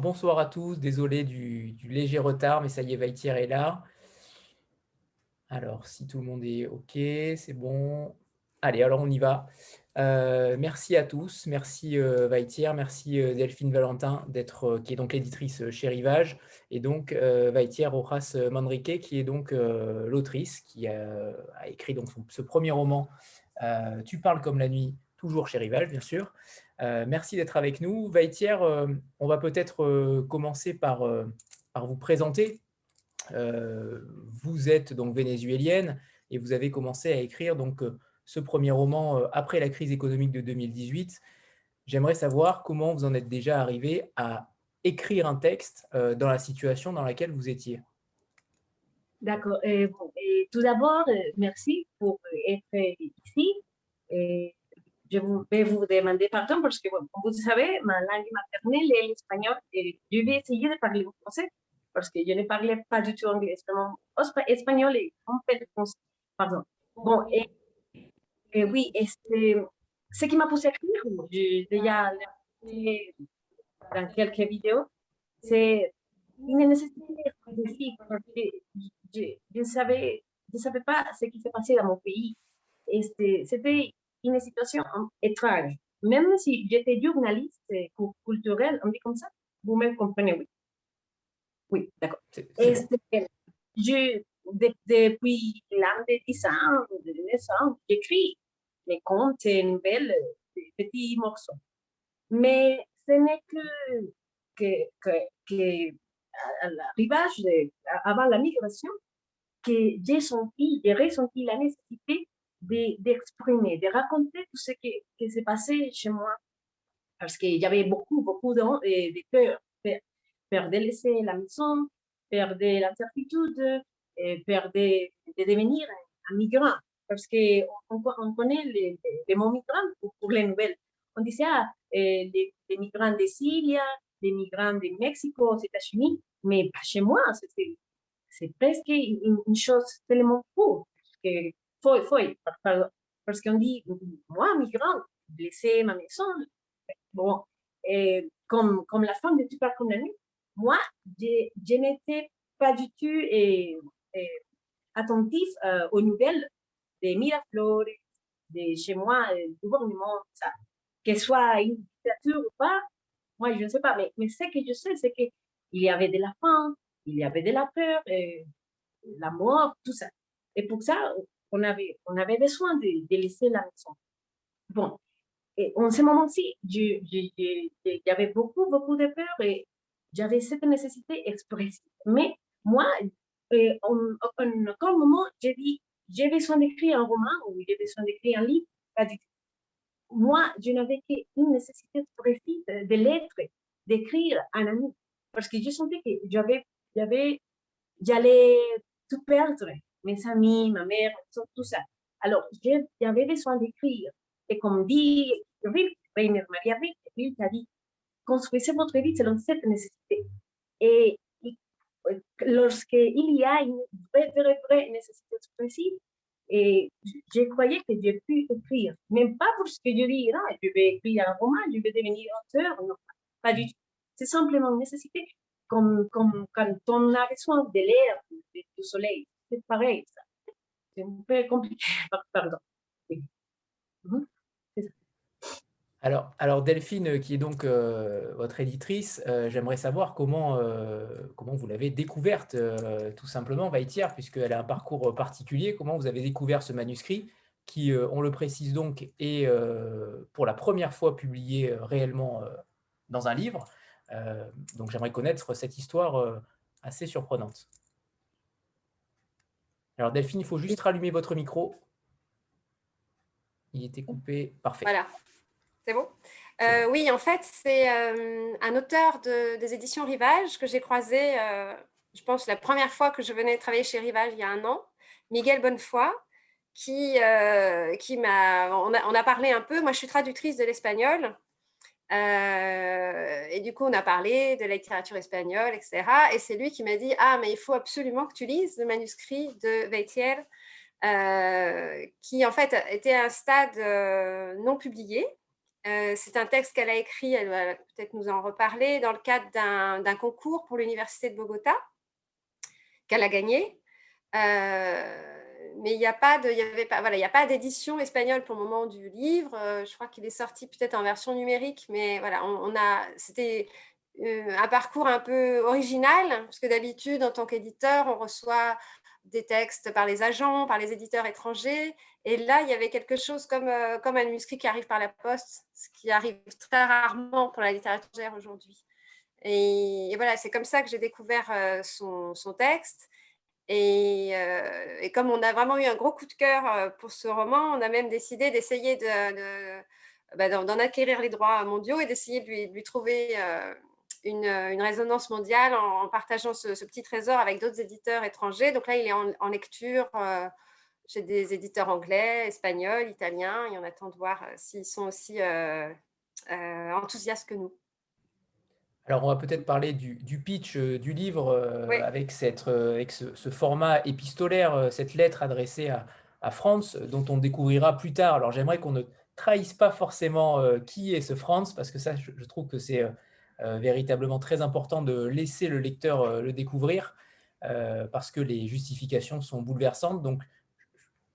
Bonsoir à tous. Désolé du, léger retard, mais ça y est, Vaitier est là. Alors, si tout le monde est OK, c'est bon. Allez, alors on y va. Euh, merci à tous, merci euh, merci euh, Delphine Valentin, d'être, qui est donc l'éditrice chez Rivage, et donc Vaitier Rojas Manrique, qui est donc l'autrice, qui a, écrit donc ce premier roman, Tu parles comme la nuit, toujours chez Rivage, bien sûr. Merci d'être avec nous. Vaitier, on va peut-être commencer par, vous présenter. vous êtes donc vénézuélienne et vous avez commencé à écrire donc ce premier roman euh, après la crise économique de 2018. J'aimerais savoir comment vous en êtes déjà arrivé à écrire un texte euh, dans la situation dans laquelle vous étiez. D'accord. tout d'abord, euh, merci pour être ici. Je vais vous demander pardon parce que, vous savez, ma langue maternelle est l'espagnol et je vais essayer de parler français parce que je ne parlais pas du tout anglais. Espagnol et complètement. Pardon. Bon, et oui, ce qui m'a poussé à écrire, j'ai déjà dans quelques vidéos, c'est une nécessité spécifique parce que je ne savais, je savais pas ce qui s'est passé dans mon pays. C'était une situation étrange. Même si j'étais journaliste culturel, on dit comme ça, vous me comprenez, oui. Oui, d'accord. Je, depuis l'an de 10 ans, de naissance, j'écris les contes et nouvelles, des petits morceaux. Mais ce n'est que, que, que, à l'arrivage, avant la migration, que j'ai senti, j'ai ressenti la nécessité d'exprimer, de, raconter tout ce qui, s'est passé chez moi. Parce qu'il y avait beaucoup, beaucoup de, de peur. Peur de laisser la maison, peur de l'incertitude, peur de, de devenir un migrant parce qu'on on connaît les, les, mots migrants pour, les nouvelles. On disait, ah, les, migrants de Syrie, les migrants de Mexique, aux États-Unis, mais pas chez moi. C'est presque une, chose tellement fou. Parce que, parce qu'on dit, moi, migrant, laisser ma maison. Bon, et comme, comme la femme de Tu parles comme la nuit, moi, je, n'étais pas du tout et, attentif euh, aux nouvelles de Miraflores, de chez moi, le gouvernement, ça. Que soit une dictature ou pas, moi, je ne sais pas. Mais, mais ce que je sais, c'est qu'il y avait de la faim, il y avait de la peur, la mort, tout ça. Et pour ça, on avait, on avait besoin de, laisser la maison. Bon, et en ce moment-ci, avait beaucoup, beaucoup de peur et j'avais cette nécessité expressive. Mais moi, euh, en, aucun moment, j'ai dit, j'ai besoin d'écrire un roman ou j'ai besoin d'écrire un livre. Moi, je n'avais qu'une nécessité précise de lettres, d'écrire un ami, parce que je sentais que j'avais, j'avais, j'allais tout perdre, mes amis, ma mère, tout ça. Alors, j'avais besoin d'écrire. Et comme dit Rainer Maria Rilke, a dit, construisez votre vie selon cette nécessité. Et lorsqu'il y a une vraie, vraie, vraie nécessité expressive, et je croyais que j'ai pu écrire, même pas pour ce que je dis, non, je vais écrire un roman, je vais devenir auteur, non, pas du tout. C'est simplement une nécessité, comme, comme quand on a besoin de l'air, du soleil, c'est pareil. C'est un peu compliqué. Mhm. Alors, Delphine, euh, qui est donc euh, votre éditrice, euh, j'aimerais savoir comment, comment vous l'avez découverte, tout simplement, Vaitière, puisqu'elle a un parcours particulier. Comment vous avez découvert ce manuscrit qui, on le précise donc, est pour la première fois publié réellement dans un livre. donc j'aimerais connaître cette histoire assez surprenante. Alors Delphine, il faut juste rallumer votre micro. Il était coupé. Parfait. Voilà. C'est bon? Euh, Oui, en fait, c'est euh, un auteur des éditions Rivage que j'ai croisé, euh, je pense, la première fois que je venais travailler chez Rivage il y a un an, Miguel Bonnefoy, qui, qui m'a. On a, on a, parlé un peu. Moi, je suis traductrice de l'espagnol. Et du coup, on a parlé de la littérature espagnole, etc. Et c'est lui qui m'a dit Ah, mais il faut absolument que tu lises le manuscrit de Veitier, qui en fait était à un stade non publié c'est un texte qu'elle a écrit, elle va peut-être nous en reparler, dans le cadre d'un concours pour l'Université de Bogota, qu'elle a gagné. Mais il n'y a pas de, y avait pas, voilà, il a pas d'édition espagnole pour le moment du livre. je crois qu'il est sorti peut-être en version numérique, mais voilà, on, a, c'était un parcours un peu original, parce que d'habitude, en tant qu'éditeur, on reçoit des textes par les agents, par les éditeurs étrangers. Et là, il y avait quelque chose comme, euh, comme un manuscrit qui arrive par la poste, ce qui arrive très rarement pour la littérature aujourd'hui. Et, voilà, c'est comme ça que j'ai découvert euh, son, son, texte. Et, euh, et, comme on a vraiment eu un gros coup de cœur pour ce roman, on a même décidé d'essayer de, bah, d'en acquérir les droits mondiaux et d'essayer de lui, trouver une, une, résonance mondiale en, partageant ce, petit trésor avec d'autres éditeurs étrangers. Donc là, il est en, lecture euh, chez des éditeurs anglais, espagnols, italiens, et on attend de voir euh, s'ils sont aussi euh, enthousiastes que nous. Alors, on va peut-être parler du, pitch du livre avec, cette, avec ce, format épistolaire, cette lettre adressée à, à, France, dont on découvrira plus tard. Alors, j'aimerais qu'on ne trahisse pas forcément qui est ce France, parce que ça, je, je trouve que c'est euh, véritablement très important de laisser le lecteur euh, le découvrir euh, parce que les justifications sont bouleversantes. Donc,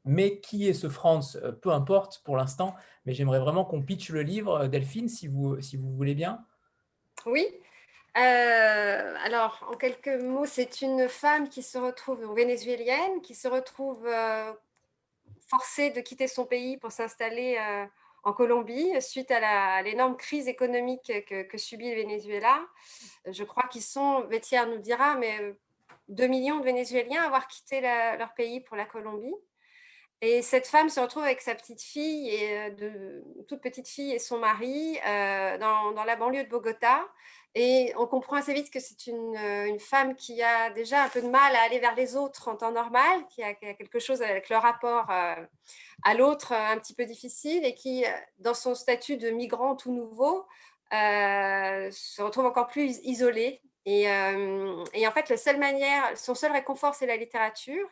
mais qui est ce Franz Peu importe pour l'instant, mais j'aimerais vraiment qu'on pitch le livre, Delphine, si vous, si vous voulez bien. Oui. alors, en quelques mots, c'est une femme qui se retrouve, vénézuélienne, qui se retrouve forcée de quitter son pays pour s'installer en Colombie suite à l'énorme crise économique que, subit le Venezuela. Je crois qu'ils sont, Vétière nous dira, mais 2 euh, millions de Vénézuéliens avoir quitté leur pays pour la Colombie. Et cette femme se retrouve avec sa petite fille, et euh, toute petite fille et son mari euh, dans, la banlieue de Bogota. Et on comprend assez vite que c'est une, une, femme qui a déjà un peu de mal à aller vers les autres en temps normal, qui a, quelque chose avec le rapport à l'autre un petit peu difficile et qui, dans son statut de migrant tout nouveau, se retrouve encore plus isolée. Et, et, en fait, la seule manière, son seul réconfort, c'est la littérature.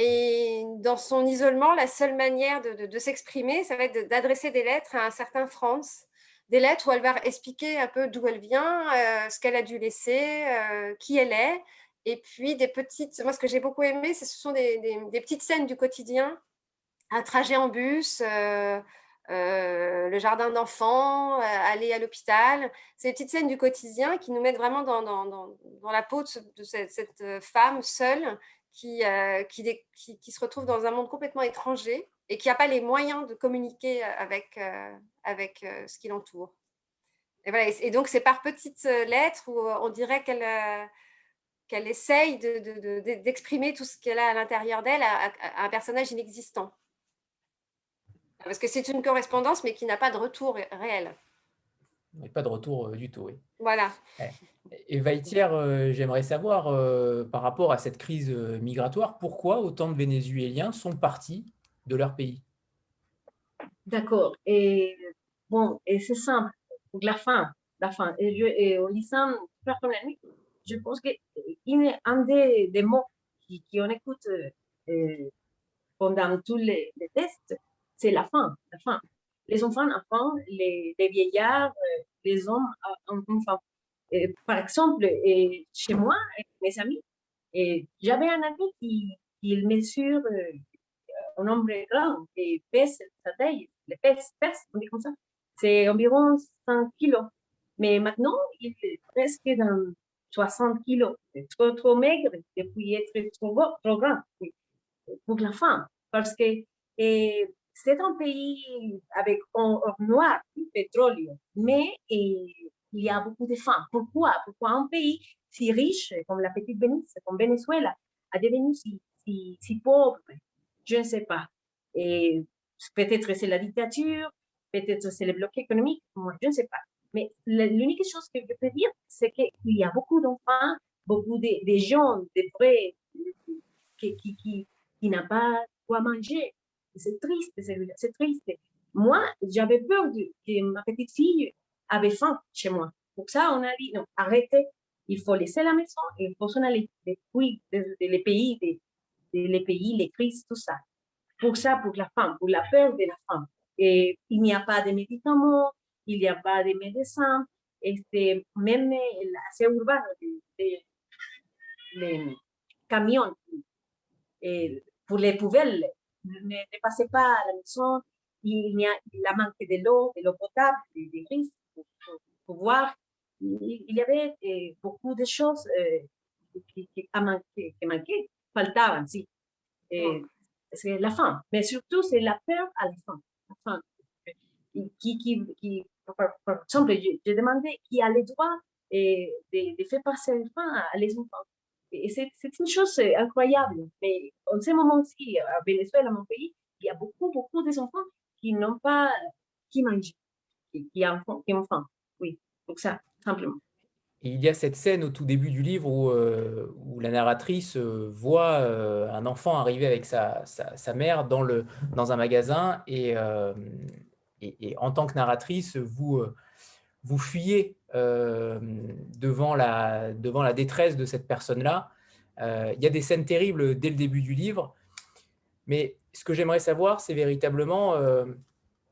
Et dans son isolement, la seule manière de, s'exprimer, ça va être d'adresser des lettres à un certain Franz, des lettres où elle va expliquer un peu d'où elle vient, euh, ce qu'elle a dû laisser, euh, qui elle est. Et puis des petites, moi ce que j'ai beaucoup aimé, ce sont des, petites scènes du quotidien, un trajet en bus, euh, le jardin d'enfants, aller à l'hôpital. C'est des petites scènes du quotidien qui nous mettent vraiment dans, la peau de, cette, femme seule euh, qui, qui, se retrouve dans un monde complètement étranger et qui n'a pas les moyens de communiquer avec, euh, avec euh, ce qui l'entoure. Et, voilà, et, donc, c'est par petites lettres où on dirait qu'elle qu'elle essaye d'exprimer de, tout ce qu'elle a à l'intérieur d'elle à, un personnage inexistant. Parce que c'est une correspondance, mais qui n'a pas de retour réel. Mais pas de retour du tout, oui. Voilà. Et Vaitière, euh, j'aimerais savoir, euh, par rapport à cette crise euh, migratoire, pourquoi autant de Vénézuéliens sont partis de leur pays? D'accord. Et bon, et c'est simple. La fin, la fin. Et, je, et au lycée, je pense que un des, des mots qu'on écoute pendant tous les, tests, c'est la fin, la fin. Les enfants, enfants, les, vieillards, les hommes, enfants par exemple, chez moi, mes amis, j'avais un ami qui, qui mesure euh, un nombre grand et pèse sa taille, le pèse, pèse, on dit comme ça, c'est environ 100 kilos. Mais maintenant, il est presque dans 60 kilos. C'est trop, trop maigre depuis être trop, trop grand pour la femme. Parce que c'est un pays avec or, noir, pétrole, mais il y a beaucoup de femmes. Pourquoi? Pourquoi un pays si riche comme la petite Venise, comme Venezuela, a devenu si, si, si pauvre? Je ne sais pas. Peut-être c'est la dictature, peut-être c'est le bloc économique, moi je ne sais pas. Mais l'unique chose que je peux dire, c'est qu'il y a beaucoup d'enfants, beaucoup de, de, gens, des vrais, qui, qui, qui, qui n'ont pas quoi manger. C'est triste, c'est triste. Moi, j'avais peur que ma petite fille avait faim chez moi. Pour ça, on a dit, non, arrêtez, il faut laisser la maison, il faut s'en aller depuis les pays, des, les pays, les crises, tout ça. Pour ça, pour la femme, pour la peur de la femme. Il n'y a pas de médicaments, il n'y a pas de médecins. Este, même c'est urbain, les, camions et pour les poubelles ne, ne passaient pas à la maison. Il y a la manque de l'eau, de l'eau potable, des, des risques pour, pour, pour voir. Il, il, y avait eh, beaucoup de choses eh, qui, qui, manqué, qui manquaient, faltaban. Eh, c'est la faim, mais surtout c'est la peur à la fin. Qui, qui, qui, par, par exemple, j'ai demandé qui a le droit eh, de, de, faire passer la faim à les enfants. Et c'est une chose incroyable. Mais en ce moment-ci, à Venezuela, mon pays, il y a beaucoup, beaucoup d'enfants qui n'ont pas qui mangent, qui, ont, faim. Oui, donc ça, simplement. Il y a cette scène au tout début du livre où, euh, la narratrice euh, voit euh, un enfant arriver avec sa, sa, mère dans, le, dans un magasin euh, et, en tant que narratrice, vous, vous fuyez devant, la, devant la détresse de cette personne-là. il y a des scènes terribles dès le début du livre, mais ce que j'aimerais savoir, c'est véritablement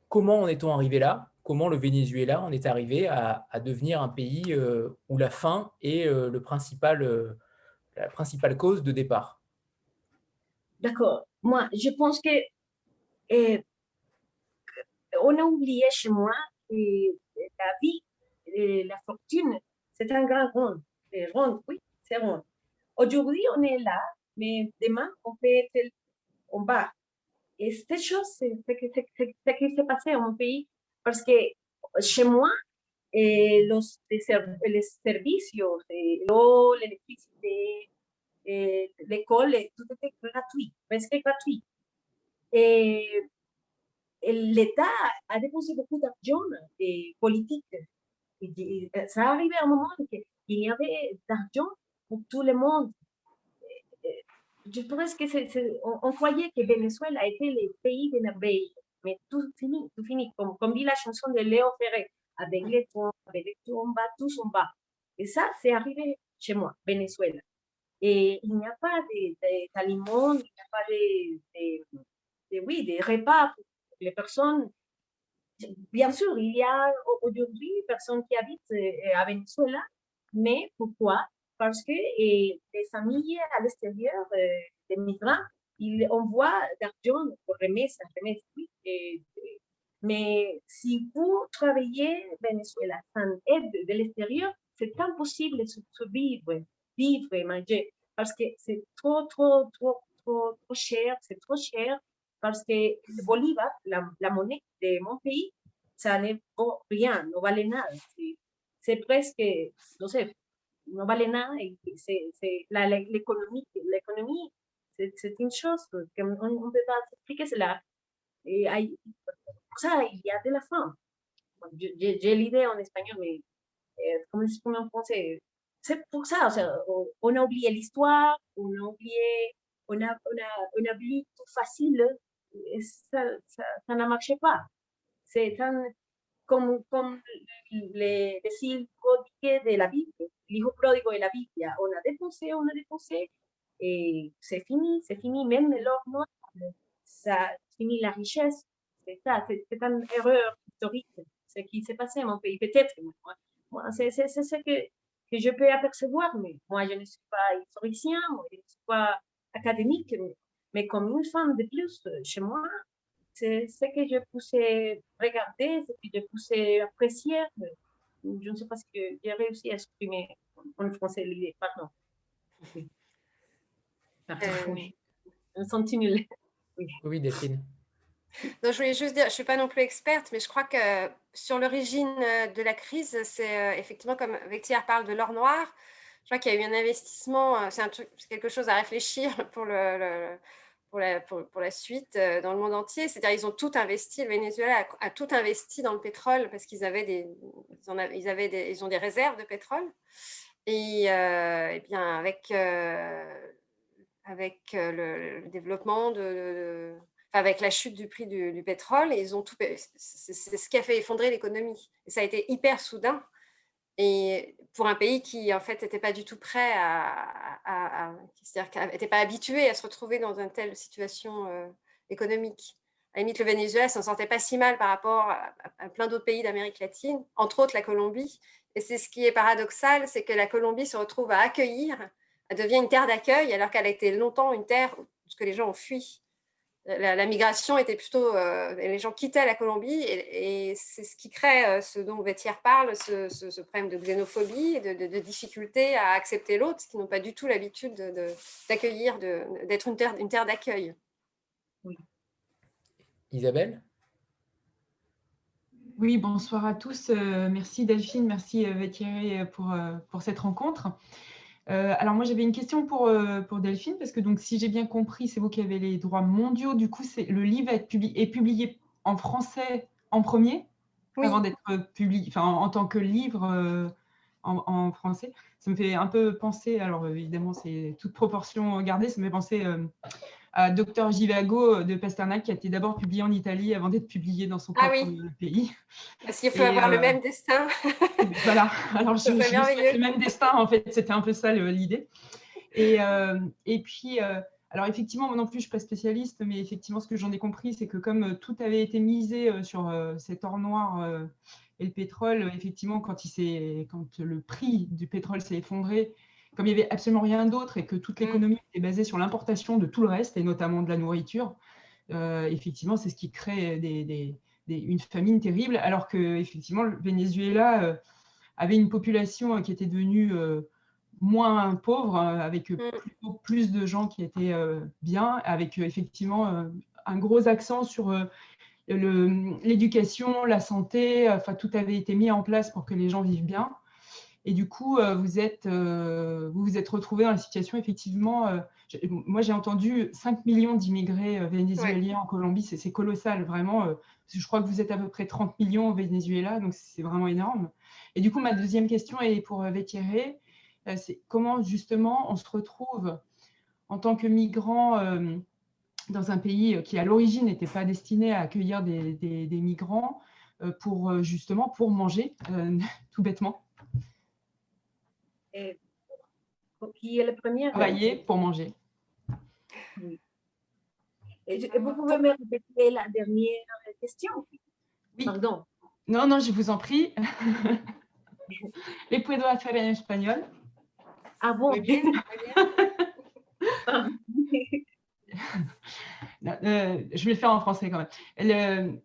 comment en est-on arrivé là? Comment le Venezuela en est arrivé à, devenir un pays euh, où la faim est euh, le principal, euh, la principale cause de départ? D'accord. Moi, je pense que on a oublié chez moi que la vie, et la fortune, c'est un grand rond. rond oui, c'est rond. Aujourd'hui, on est là, mais demain, on peut être en. Et cette chose, c'est ce qui s'est passé dans mon pays parce que chez moi, eh, los, les servicios, eh, l'eau, l'électricité, l'école, tout était gratuit, presque gratuit. Et l'État a dépensé beaucoup d'argent politique. Et, ça arrivé à un moment qu'il y avait d'argent pour tout le monde. Je pense que on, on, croyait que Venezuela était le pays des merveilles mais tout fini, tout fini. Comme, dit la chanson de Léo Ferré, avec les tombes, avec les tombes, tout s'en va. Et ça, c'est arrivé chez moi, Venezuela. Et il n'y a pas d'aliments, il n'y a pas de, de, de, oui, des repas les personnes. Bien sûr, il y a aujourd'hui des personnes qui habitent euh, à Venezuela, mais pourquoi? Parce que les familles à l'extérieur, euh, des migrants, il envoie d'argent pour remettre, remettre, oui. Et, mais si vous travaillez Venezuela sans aide de l'extérieur, c'est impossible de vivre, vivre et manger parce que c'est trop, trop, trop, trop, trop cher, c'est trop cher parce que le Bolivar, la, la de mon rien, ne vale nada. C'est presque, no sé, no vale nada. C'est l'économie, l'économie c'est une chose qu'on expliquer hay, ça, il y a de la faim. J'ai l'idée en espagnol, eh, comment s'exprime en français o sea, on a oublié l'histoire, on a oublié, ça, ça, ça ne pas. C'est comme, comme les decir prodigue de la Bible, l'hijo pródigo de la Biblia. On a dépensé, on a dépensé, et c'est fini, c'est fini, même l'or noir, ça finit la richesse. C'est ça, c'est une erreur historique, ce qui s'est passé à mon pays. Peut-être, moi, c'est ce que, que je peux apercevoir, mais moi, je ne suis pas historien, moi, je ne suis pas académique, mais comme une femme de plus chez moi, c'est ce que je poussais regarder, ce que je poussais apprécier. Je ne sais pas si j'ai réussi à exprimer en français l'idée, pardon. Euh, oui. Oui, oui Delphine. Je voulais juste dire, je ne suis pas non plus experte, mais je crois que sur l'origine euh, de la crise, c'est euh, effectivement comme Vectière parle de l'or noir. Je crois qu'il y a eu un investissement, c'est quelque chose à réfléchir pour, le, le pour, la, suite dans le monde entier. C'est-à-dire ils ont tout investi, le Venezuela a, tout investi dans le pétrole parce qu'ils avaient des, ils, en avaient, ils, ont des réserves de pétrole. Et, euh, et bien avec euh, avec le, développement de, avec la chute du prix du, du pétrole, ils ont tout, c'est ce qui a fait effondrer l'économie. Et ça a été hyper soudain. Et pour un pays qui, en fait, n'était pas du tout prêt à, à, à c'est-à-dire n'était pas habitué à se retrouver dans une telle situation euh, économique. À limite, le Venezuela s'en sortait pas si mal par rapport à, plein d'autres pays d'Amérique latine, entre autres la Colombie. Et c'est ce qui est paradoxal, c'est que la Colombie se retrouve à accueillir, elle devient une terre d'accueil, alors qu'elle a été longtemps une terre que les gens ont fui la, migration était plutôt, euh, les gens quittaient la Colombie et, c'est ce qui crée euh, ce dont Vétière parle, ce, problème de xénophobie, de, de, de difficulté à accepter l'autre, qui n'ont pas du tout l'habitude d'accueillir, d'être une terre, une terre d'accueil. Oui. Isabelle? Oui, bonsoir à tous. Euh, merci Delphine, merci Vétière pour, pour cette rencontre. Euh, alors moi j'avais une question pour, euh, pour Delphine, parce que donc si j'ai bien compris, c'est vous qui avez les droits mondiaux. Du coup, le livre est publié, est publié en français en premier, avant d'être publié, enfin en, tant que livre euh, en, en, français. Ça me fait un peu penser, alors évidemment c'est toute proportion gardée, ça me fait penser à Docteur Givago de Pasternak, qui a été d'abord publié en Italie avant d'être publié dans son ah propre pays. Parce qu'il faut avoir le même destin. voilà, alors je, je, le même destin, en fait, c'était un peu ça l'idée. Et, euh, et puis, euh, alors effectivement, moi non plus, je ne suis pas spécialiste, mais effectivement, ce que j'en ai compris, c'est que comme euh, tout avait été misé sur cet or noir et le pétrole, effectivement, quand, il quand le prix du pétrole s'est effondré, comme il n'y avait absolument rien d'autre et que toute mm. l'économie était basée sur l'importation de tout le reste, et notamment de la nourriture, euh, effectivement, c'est ce qui crée une famine terrible, alors que effectivement, le Venezuela euh, avait une population qui était devenue euh, moins pauvre, avec mm. plus, de gens qui étaient bien, avec effectivement un gros accent sur l'éducation, la santé, enfin tout avait été mis en place pour que les gens vivent bien. Et du coup, euh, vous êtes, euh, vous, vous êtes retrouvé dans la situation, effectivement, euh, moi j'ai entendu 5 millions d'immigrés vénézuéliens en Colombie, c'est colossal, vraiment. je crois que vous êtes à peu près 30 millions au Venezuela, donc c'est vraiment énorme. Et du coup, ma deuxième question est pour Vétieré, c'est comment justement on se retrouve en tant que migrant dans un pays qui à l'origine n'était pas destiné à accueillir des, des migrants pour justement pour manger, tout bêtement? Qui est le premier Travailler pour manger. Oui. Et vous pouvez me répéter la dernière question? Oui. Pardon. Non, non, je vous en prie. Les puedo hacer en espagnol. Ah bon? Bien. Euh, je vais le faire en français quand même.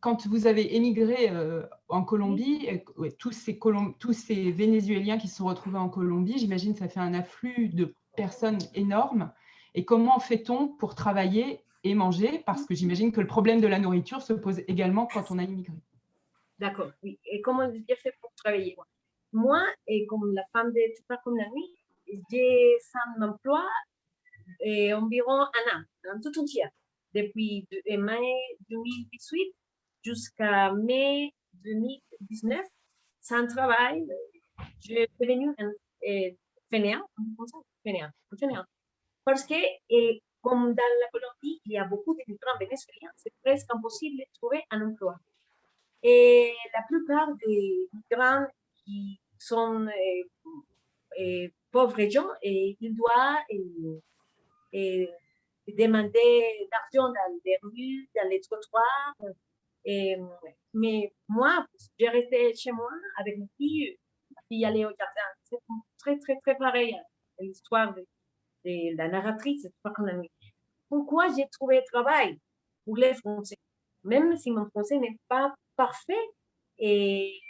quand vous avez émigré euh, en Colombie, euh, tous, ces tous ces Vénézuéliens qui se sont retrouvés en Colombie, j'imagine que ça fait un afflux de personnes énorme. Et comment fait-on pour travailler et manger? Parce que j'imagine que le problème de la nourriture se pose également quand on a immigré. D'accord, oui. Et comment j'ai fait pour travailler? Moi, et comme la femme de pas comme la nuit, j'ai un emploi et environ un an, tout entier, depuis mai 2018 jusqu'à mai 2019, sans travail. Je suis devenu un fainéant, fainéant. Parce que, et, comme dans la Colombie, il y a beaucoup de migrants vénézuéliens, c'est presque impossible de trouver un emploi. Et la plupart des migrants qui sont pauvres gens, et ils doivent et demander d'argent dans les rues, dans les trottoirs. Et, mais moi, j'ai resté chez moi avec ma fille, ma fille allait au jardin. C'est très, très, très pareil hein, l'histoire de, la narratrice. Pourquoi j'ai trouvé travail pour les Français, même si mon français n'est pas parfait. Et,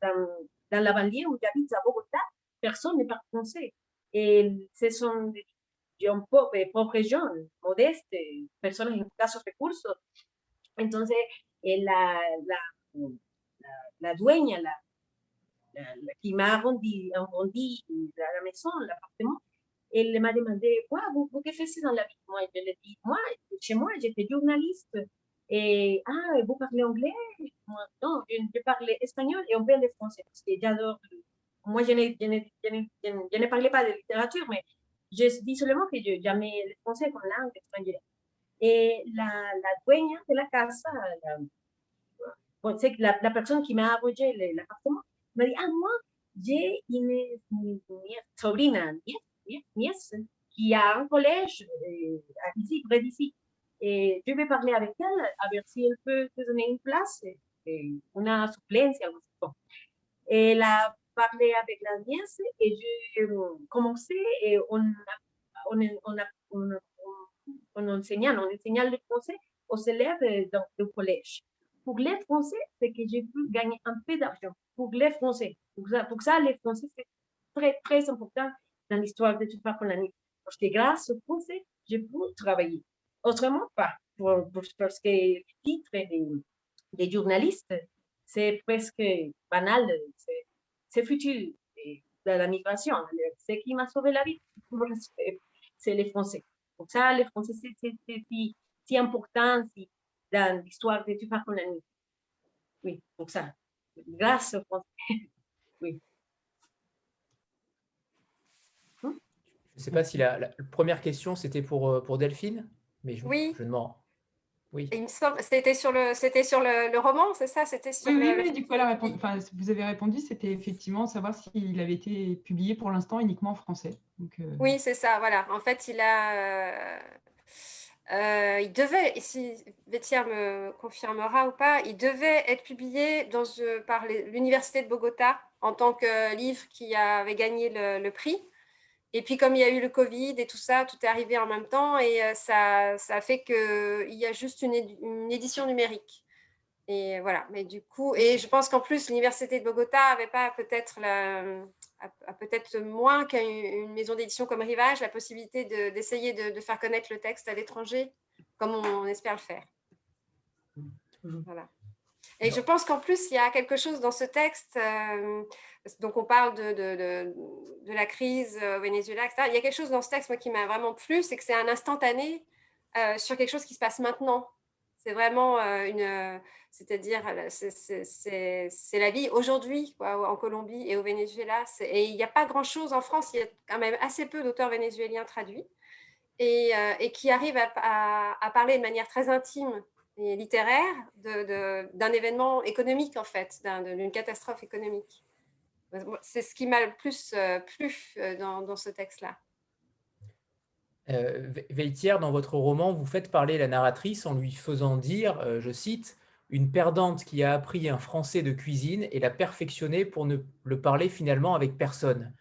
dans, dans, la banlieue où j'habite à Bogota, personne n'est pas français. Et ce sont des región, eh, pobre región, modeste, personas en escasos recursos. Entonces, eh, la, la, la, la, dueña, la, qui m'a arrondi, arrondi la, maison, l'appartement, elle m'a demandé, quoi, vous, vous que faites dans la vie Moi, je lui ai dit, moi, chez moi, j'étais journaliste. Et, ah, vous parlez anglais Non, je, parle espagnol et peu de français, parce que j'adore. Moi, je je, je ne parlais pas de littérature, mais je dis seulement que yo llamé el français con langue extranjera. Et la, la dueña de la casa, la, bon, la, la personne qui m'a arrogé l'appartement, m'a dit, ah, moi, j'ai une, une, sobrina, nièce, nièce, qui a un collège euh, ici, près d'ici. Et je vais parler avec elle, à ver si elle peut te donner une place, et una suplencia, algo así. Elle a parlé avec la nièce et j'ai commencé et on, on, on, on, on, enseignant le français aux élèves dans le collège. Pour les Français, c'est que j'ai pu gagner un peu d'argent. Pour les Français. Pour ça, pour ça les Français, c'est très, très important dans l'histoire de toute nuit. Parce que grâce aux Français, j'ai pu travailler. Autrement pas. parce que le titre des, des journalistes, c'est presque banal. Futur de la migration. Ce qui m'a sauvé la vie, c'est les Français. Pour ça, les Français, c'est si, si important si, dans l'histoire de tu con la nuit. Oui, pour ça. Grâce aux Français. Oui. Je ne sais pas si la, la première question, c'était pour, euh, pour Delphine, mais je, oui. je demande. Oui. Il me semble, c'était sur le, c'était sur le, le roman, c'est ça? C'était sur oui, oui, du coup, enfin, vous avez répondu, c'était effectivement savoir s'il avait été publié pour l'instant uniquement en français. Donc, euh... Oui, c'est ça, voilà. En fait, il a, euh, euh, il devait, si Béthia me confirmera ou pas, il devait être publié dans, par l'Université de Bogota en tant que livre qui avait gagné le, le prix. Et puis, comme il y a eu le Covid et tout ça, tout est arrivé en même temps et euh, ça, ça fait qu'il y a juste une, édition numérique. Et voilà, mais du coup, et je pense qu'en plus, l'Université de Bogota avait pas peut-être peut-être moins qu'une maison d'édition comme Rivage, la possibilité d'essayer de, faire connaître le texte à l'étranger, comme on, espère le faire. Voilà. Et je pense qu'en plus, il y a quelque chose dans ce texte, euh, donc on parle de, de, de, la crise au Venezuela, etc. Il y a quelque chose dans ce texte moi, qui m'a vraiment plu, c'est que c'est un instantané euh, sur quelque chose qui se passe maintenant. C'est vraiment euh, une, c'est-à-dire c'est la vie aujourd'hui en Colombie et au Venezuela. Et il n'y a pas grand-chose en France, il y a quand même assez peu d'auteurs vénézuéliens traduits et, et qui arrivent à, à, parler de manière très intime et littéraire d'un événement économique, en fait, d'une catastrophe économique. C'est ce qui m'a le plus euh, plu euh, dans, ce texte-là. Euh, Veitière, dans votre roman, vous faites parler la narratrice en lui faisant dire, euh, je cite, une perdante qui a appris un français de cuisine et l'a perfectionné pour ne le parler finalement avec personne.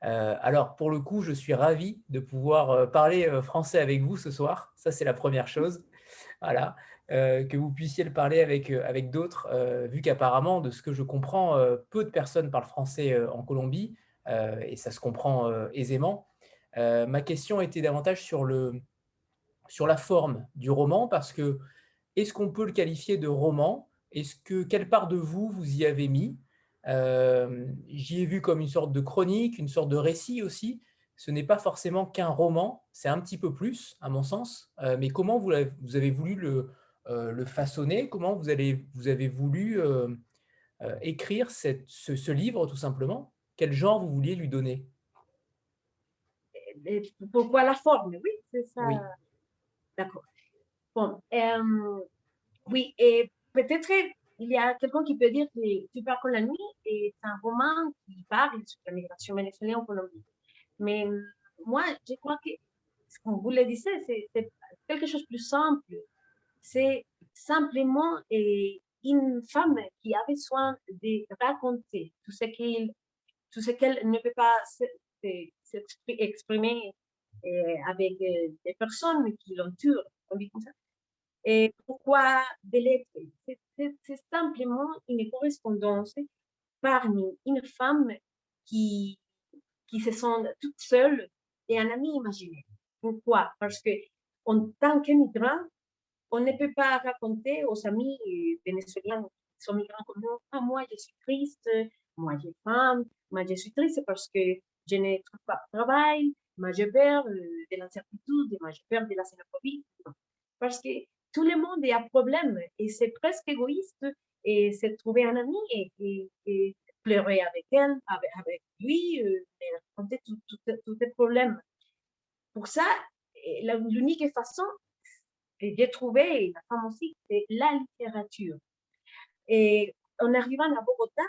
alors, pour le coup, je suis ravi de pouvoir parler français avec vous ce soir. Ça, c'est la première chose. Voilà. Euh, que vous puissiez le parler avec, euh, avec d'autres, euh, vu qu'apparemment, de ce que je comprends, peu de personnes parlent français en Colombie, et ça se comprend aisément. ma question était davantage sur, le, sur la forme du roman, parce que est-ce qu'on peut le qualifier de roman? Est-ce que quelle part de vous vous y avez mis? J'y ai vu comme une sorte de chronique, une sorte de récit aussi. Ce n'est pas forcément qu'un roman, c'est un petit peu plus, à mon sens. mais comment vous, vous avez voulu le, le façonner? Comment vous, allez, vous avez voulu euh, euh, écrire cette, ce, livre, tout simplement? Quel genre vous vouliez lui donner? Pourquoi la forme Oui, c'est ça. D'accord. Bon, oui, et peut-être il y a quelqu'un qui peut dire que Tu pars la nuit est un roman qui parle sur la migration vénézuélienne en Colombie. Mais moi, je crois que, comme vous le disiez, c'est quelque chose de plus simple c'est simplement une femme qui avait besoin de raconter tout ce qu'elle ne peut pas s'exprimer euh, avec euh, des personnes qui l'entourent, Et pourquoi des lettres? C'est simplement une correspondance parmi une femme qui, qui se sent toute seule et un ami imaginaire. Pourquoi? Parce que en tant qu'immigrant, on ne peut pas raconter aux amis vénézuéliens qui sont migrants comme nous, ah, moi je suis triste, moi j'ai faim, moi je suis triste parce que je ne trouve pas de travail, moi j'ai peur euh, de l'incertitude, moi j'ai peur de la xénophobie. Parce que tout le monde a un problème et c'est presque égoïste et c'est trouver un ami et, pleurer avec elle, avec, lui, et euh, raconter tous tes problèmes. Pour ça, l'unique façon, j'ai trouvé, la femme aussi, c'est la littérature. Et en arrivant à Bogota,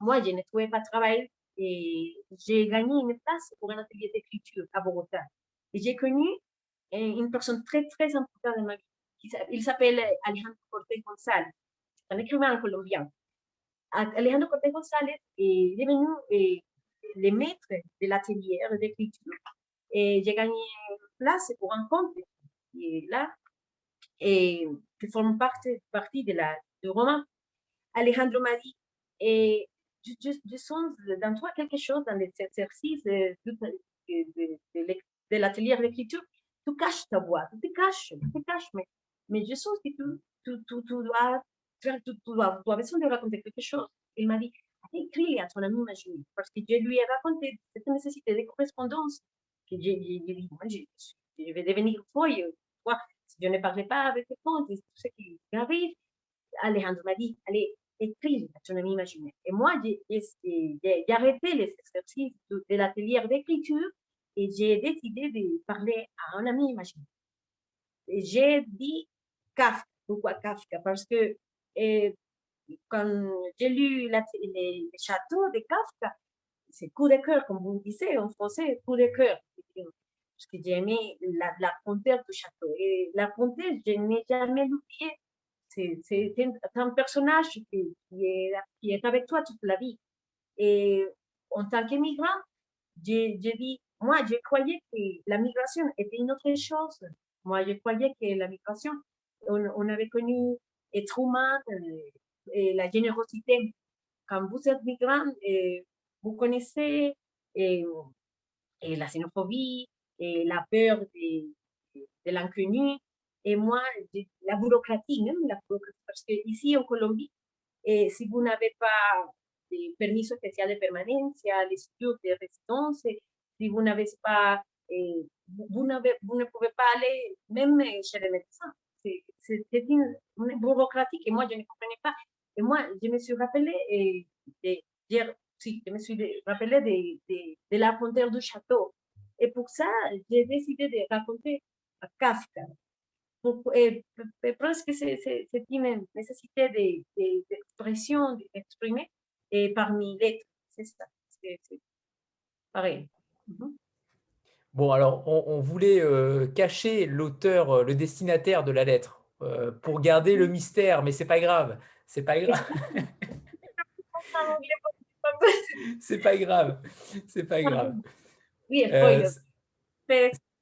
moi, je ne trouvais pas de travail et j'ai gagné une place pour un atelier d'écriture à Bogota. Et j'ai connu une personne très, très importante dans ma vie. Il s'appelle Alejandro Cortés González, un écrivain colombien. Alejandro Cortés González est devenu le maître de l'atelier d'écriture. Et j'ai gagné une place pour un compte qui là, et qui forme partie, partie de la, du roman. Alejandro m'a dit, et je, je, sens dans toi quelque chose dans les exercices de, de, de, l'atelier d'écriture. Tu caches ta voix, tu te caches, tu te caches, mais, mais je sens que tu, tu, tu, dois, tu, tu, dois, tu as besoin de raconter quelque chose. Il m'a dit, écris à ton ami parce que je lui ai raconté cette nécessité de correspondance, que dit, moi, je, je, vais devenir folle, je ne parlais pas avec les comptes, tout ce qui arrive. Alejandro m'a dit, allez, écris ton ami imaginaire. Et moi, j'ai arrêté les exercices de, l'atelier d'écriture et j'ai décidé de parler à un ami imaginaire. J'ai dit Kafka. Pourquoi Kafka? Parce que eh, quand j'ai lu la, les, châteaux de Kafka, c'est coup de cœur, comme vous disiez en français, coup de cœur. Parce que j'ai aimé la, la frontière du château. Et la frontière, je n'ai jamais oublié. C'est un personnage qui, est, qui est avec toi toute la vie. Et en tant qu'immigrant, j'ai dit, moi, je croyais que la migration était une autre chose. Moi, je croyais que la migration, on, avait connu et la générosité. Quand vous êtes migrant, vous connaissez la xénophobie, et la peur de, de l'inconnu, et moi, la bureaucratie, même la bureaucratie, parce que ici en Colombie, et si vous n'avez pas de permis spécial de permanence, les études de résidence, si vous n'avez pas, eh, vous, vous, ne pouvez pas aller même chez les médecins. C'est une, une bureaucratie que moi, je ne comprenais pas. Et moi, je me suis rappelé et, de, de, si, je me suis rappelé de, de, de la frontière du château. Et pour ça, j'ai décidé de raconter à Kafka. Pour, et, parce que c'est une nécessité d'expression, de, d'exprimer, et parmi lettres, c'est ça. C'est pareil. Mhm. Bon, alors, on, on voulait euh, cacher l'auteur, euh, le destinataire de la lettre, euh, pour garder le mystère, mais c'est pas grave. C'est pas grave. c'est pas grave. C'est pas grave. Oui, euh,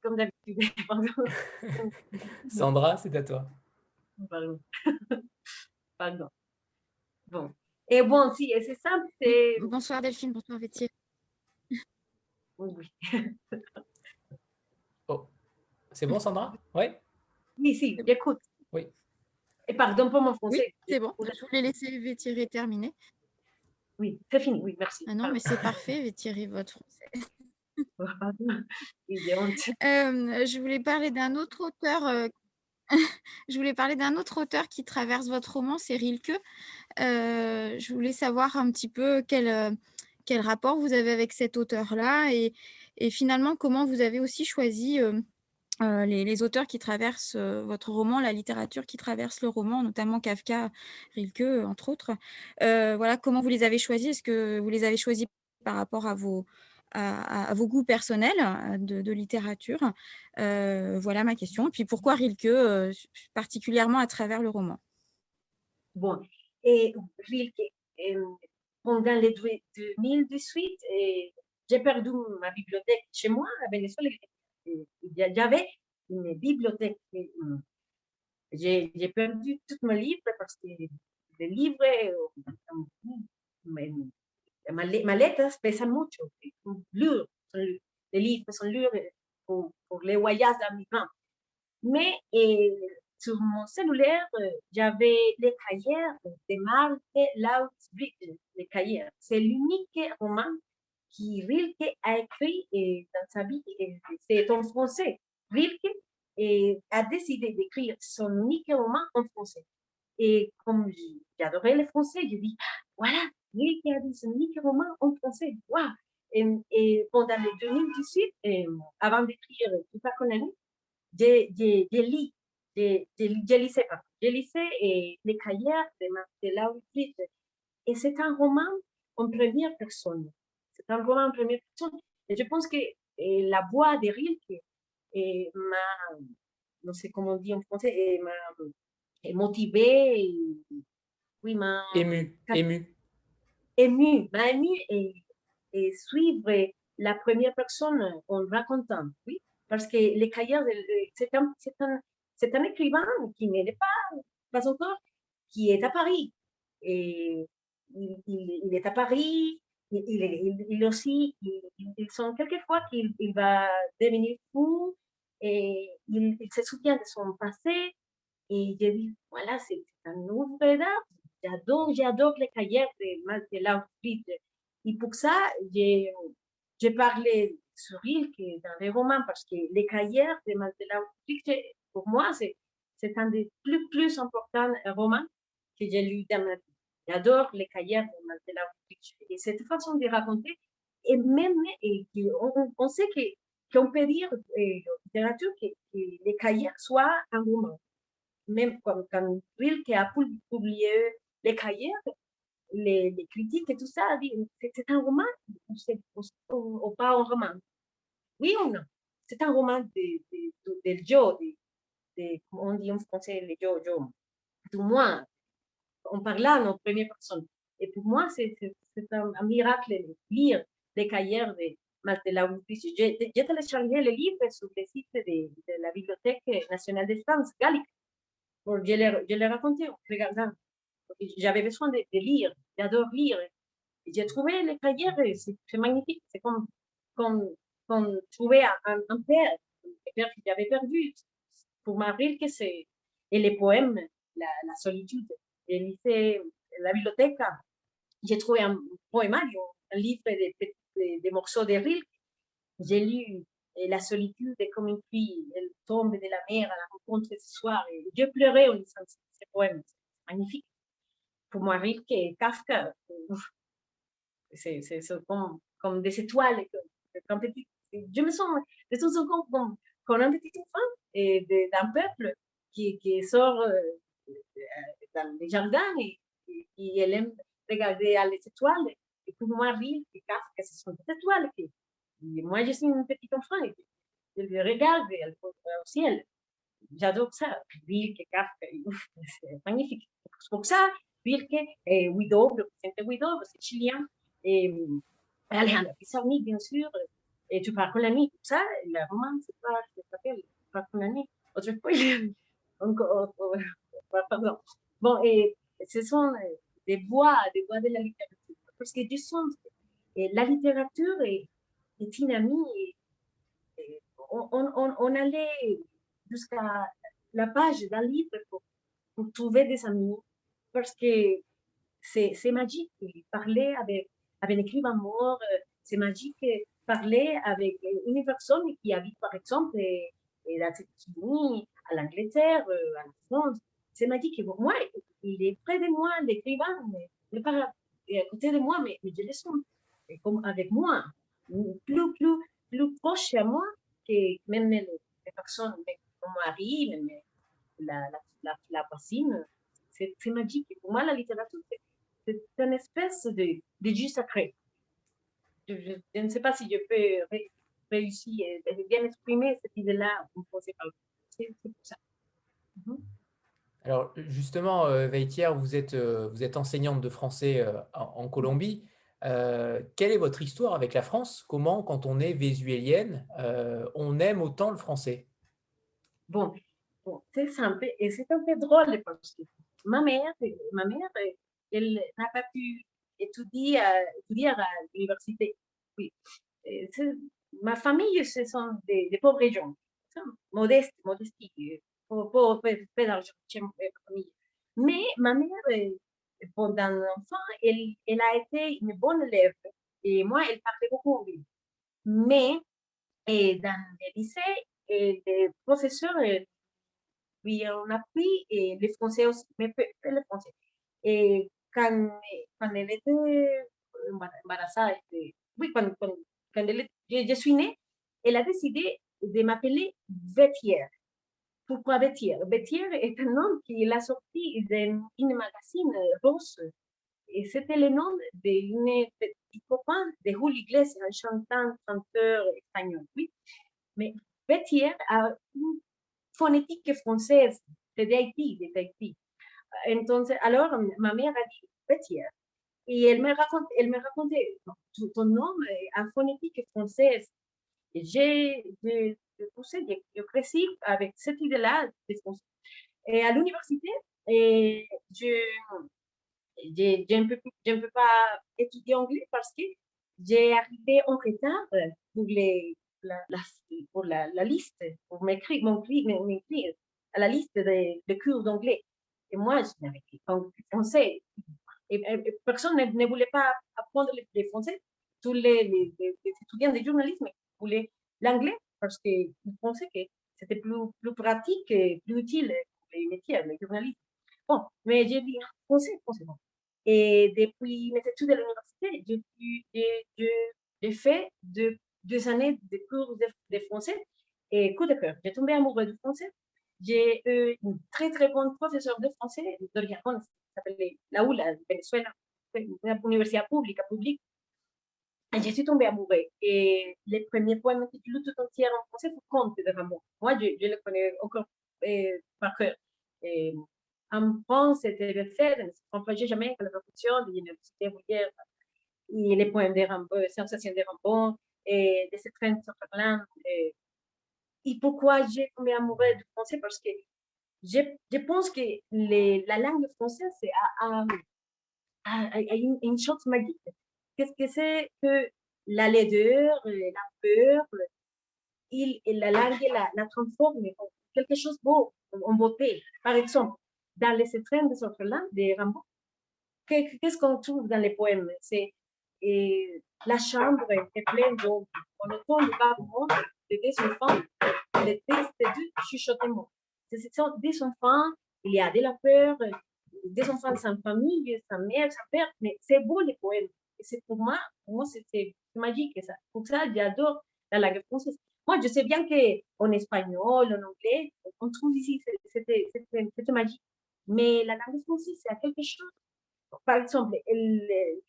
comme d'habitude. Sandra, c'est à toi. Pardon. Pardon. Bon. Et bon, si, c'est simple, c'est... Bonsoir Delphine, bonsoir Vétier. Oui. oh. C'est bon, Sandra? Oui Oui, si, j'écoute. Oui. Et pardon pour mon français. Oui, c'est bon. Je voulais laisser Vétirer terminer. Oui, c'est fini. Oui, merci. Ah non, mais c'est parfait, Vétirer, votre français. je voulais parler d'un autre auteur. Je voulais parler d'un autre auteur qui traverse votre roman, c'est Rilke. Je voulais savoir un petit peu quel, quel rapport vous avez avec cet auteur-là et, et, finalement comment vous avez aussi choisi euh, les, auteurs qui traversent votre roman, la littérature qui traverse le roman, notamment Kafka, Rilke, entre autres. voilà, comment vous les avez choisis? Est-ce que vous les avez choisis par rapport à vos, à, vos goûts personnels de, littérature Voilà ma question. Et puis pourquoi Rilke, particulièrement à travers le roman? Bon, et Rilke, pendant les 2018, j'ai perdu ma bibliothèque chez moi à Venezuela j'avais une bibliothèque. Mm, j'ai perdu tous mes livres parce que les livres, ma lettres pèsent mucho, lourds, les livres sont lourds pour, les voyages d'amigrants. Mais et, sur mon cellulaire, j'avais les cahiers de Marthe Lautz les cahiers. C'est l'unique roman qui Rilke a écrit dans sa vie, c'est en français. Rilke a décidé d'écrire son unique roman en français. Et comme j'adorais le français, je dis, voilà, Rilke a dit unique roman en français. Wow. Et, pendant les 2018, et, avant d'écrire Tout ça qu'on a j'ai lu, j'ai lisé, j'ai lisé les cahiers de Marcella Et c'est un roman en première personne c'est un roman en première personne. Et je pense que la voix de Rilke et m'a, non sais comment on dit en français, et m'a motivé, oui, m'a... Ému, ému. Ému, m'a ému et, et suivre la première personne en racontant, oui, parce que les cahiers, c'est un, un, un, écrivain qui n'est pas, pas encore, qui est à Paris. Et il, il, est à Paris, il, il, il aussi, ils sont quelquefois qu'il il va devenir fou et il, se souvient de son passé. Et je dis, voilà, c'est un nouveau d'art. J'adore, j'adore les cahiers de, de l'outfit. Et pour ça, j'ai parlé sur il dans les romans parce que les cahiers de Mandela pour moi, c'est un des plus, plus importants romans que j'ai lu dans ma vie. J'adore les cahiers de Mandela et cette façon de raconter, et même, et on, on sait qu'on peut dire en littérature que, les cahiers soient un roman. Même quand, quand qui a publié les cahiers, les, critiques et tout ça, c'est un roman ou, pas un roman Oui ou non? C'est un roman de, de, de, Joe, de, on dit en français, le Joe, Joe. Pour moi, on parle là en première personne. Et pour moi, c'est un, un, miracle de lire les cahiers de Marcela J'ai téléchargé le livre sur le site de, de la Bibliothèque nationale de France, Gallic. je l'ai raconté en regardant. J'avais besoin de, lire, j'adore lire. J'ai trouvé les cahiers, c'est magnifique. C'est comme, comme, comme trouver un, un père, un père que j'avais perdu. Pour m'arriver que c'est. Et les poèmes, la, solitude. J'ai lycée, la bibliothèque, j'ai trouvé un poémario, un livre de, morceaux de Rilke. J'ai lu La solitude est comme une fille, elle tombe de la mer à la rencontre ce soir. Et je pleurais en lisant ces poèmes. Magnifique. Pour et Kafka, c'est comme, comme des étoiles. Comme, petit, je me sens de toute façon comme, comme un petit enfant d'un peuple qui, qui sort euh, dans les jardins et, et, elle aime regarder les étoiles. Et pour moi, rire et que ce sont des étoiles. Et, moi, je suis une petite enfant et je le regarde au ciel. J'adore ça. Rilke, Kafka, c'est magnifique. Pour ça, Rilke et Widow, le président Widow, c'est chilien. Et Alejandro Pizarnik, bien sûr. Et tu parles con l'ami, tout ça. Le roman, c'est pas, je t'appelle, tu parles con l'ami. Autre fois, encore, pardon. Bon, et ce sont euh, des voix, des voix de la littérature. Parce que du sens, la littérature est, une amie. on, allait jusqu'à la page d'un livre pour, trouver des amis. Parce que c'est magique. Parler avec, avec un écrivain mort, euh, c'est magique. Parler avec une personne qui habite, par exemple, États-Unis, à l'Angleterre, euh, à la France, c'est magique. Pour moi, il est près de moi, l'écrivain, mais pas à côté de moi, mais, je le sens. Et comme avec moi, plus, plus, plus proche à moi que même les, personnes, comme mon mari, même la, la, la, voisine. C'est magique. Pour moi, la littérature, c'est une espèce de, de jus sacré. Je, ne sais pas si je peux réussir à bien exprimer cette idée-là. C'est pour ça. Mhm. Alors justement, euh, Veitière, vous êtes, euh, vous êtes enseignante de français euh, en, Colombie. quelle est votre histoire avec la France? Comment, quand on est vésuélienne, on aime autant le français? Bon, c'est simple et c'est un peu drôle parce que ma mère, ma mère elle n'a pas pu étudier, étudier à l'université. Oui. Ma famille, ce sont des, pauvres gens, modestes, modestes pour, faire d'argent. Mais ma mère, pendant l'enfant, elle, elle a été une bonne élève. Et moi, elle parlait beaucoup. Mais dans le lycée, les professeurs lui ont appris et les français aussi, mais pas le français. Et quand, quand elle était embarazée, oui, quand, quand, quand elle, je, je, suis née, elle a décidé de m'appeler Vétière. Pourquoi Bétier Bétier est un nom qu'il a sorti d'un magazine rose. Et c'était le nom d'un petit copain de Julio Iglesias, un chanteur, espagnol. Oui. Mais Bétière a une phonétique française, c'est d'Haïti, d'Haïti. Entonces, alors, ma mère a dit. Et elle me raconte, elle me racontait, ton nom a phonétique française. J'ai, j'ai, j'ai cresci avec cette idée-là de français. Et à l'université, je je ne peux, je peux pas étudier anglais parce que j'ai arrivé en retard pour, les, la, pour la, liste, pour m'écrire, à la liste des de cours d'anglais. Et moi, je n'avais pas français. Et, personne ne, ne, voulait pas apprendre le, français. Tous les, les, étudiants de journalisme voulaient l'anglais parce qu'ils pensaient que c'était plus, plus pratique et plus utile pour les métiers, les journalistes. Bon, mais j'ai dit français, français, bon. Et depuis mes études à l'université, j'ai fait deux, deux, années de cours de, français et coup de cœur. J'ai tombé amoureux du français. J'ai eu une très, très bonne professeure de français, d'origine qui s'appelait la ULA, Venezuela, une université publique, publique. Et je suis tombée amoureux. Et les premiers poèmes je tout entier en français, c'est Conte de Ramon. Moi, je, je le connais encore euh, par cœur. En France, c'était fait, ne se propageait jamais la production de l'université ouvrière et les poèmes de Rimbaud, sensations de Rimbaud et de cette train sur Et, et pourquoi j'ai tombé amoureux du français Parce que je, je pense que la langue française a, a, a, une, une, chose magique. Qu'est-ce que c'est que la laideur, la peur, il, la langue la, transforme en quelque chose de beau, en beauté. Par exemple, dans les étrennes de Sorfelin, de Rimbaud, qu'est-ce qu'on trouve dans les poèmes? C'est la chambre est pleine d'eau. On entend le battement de des enfants, les textes du chuchotement. Ce sont des enfants, il y a de la peur, des enfants sans famille, sans mère, sans père, mais c'est beau les poèmes. C'est pour moi, pour moi c'est magique ça. Pour ça, j'adore la langue française. Moi, je sais bien qu'en espagnol, en anglais, on trouve ici cette magie. Mais la langue française, c'est quelque chose. Par exemple,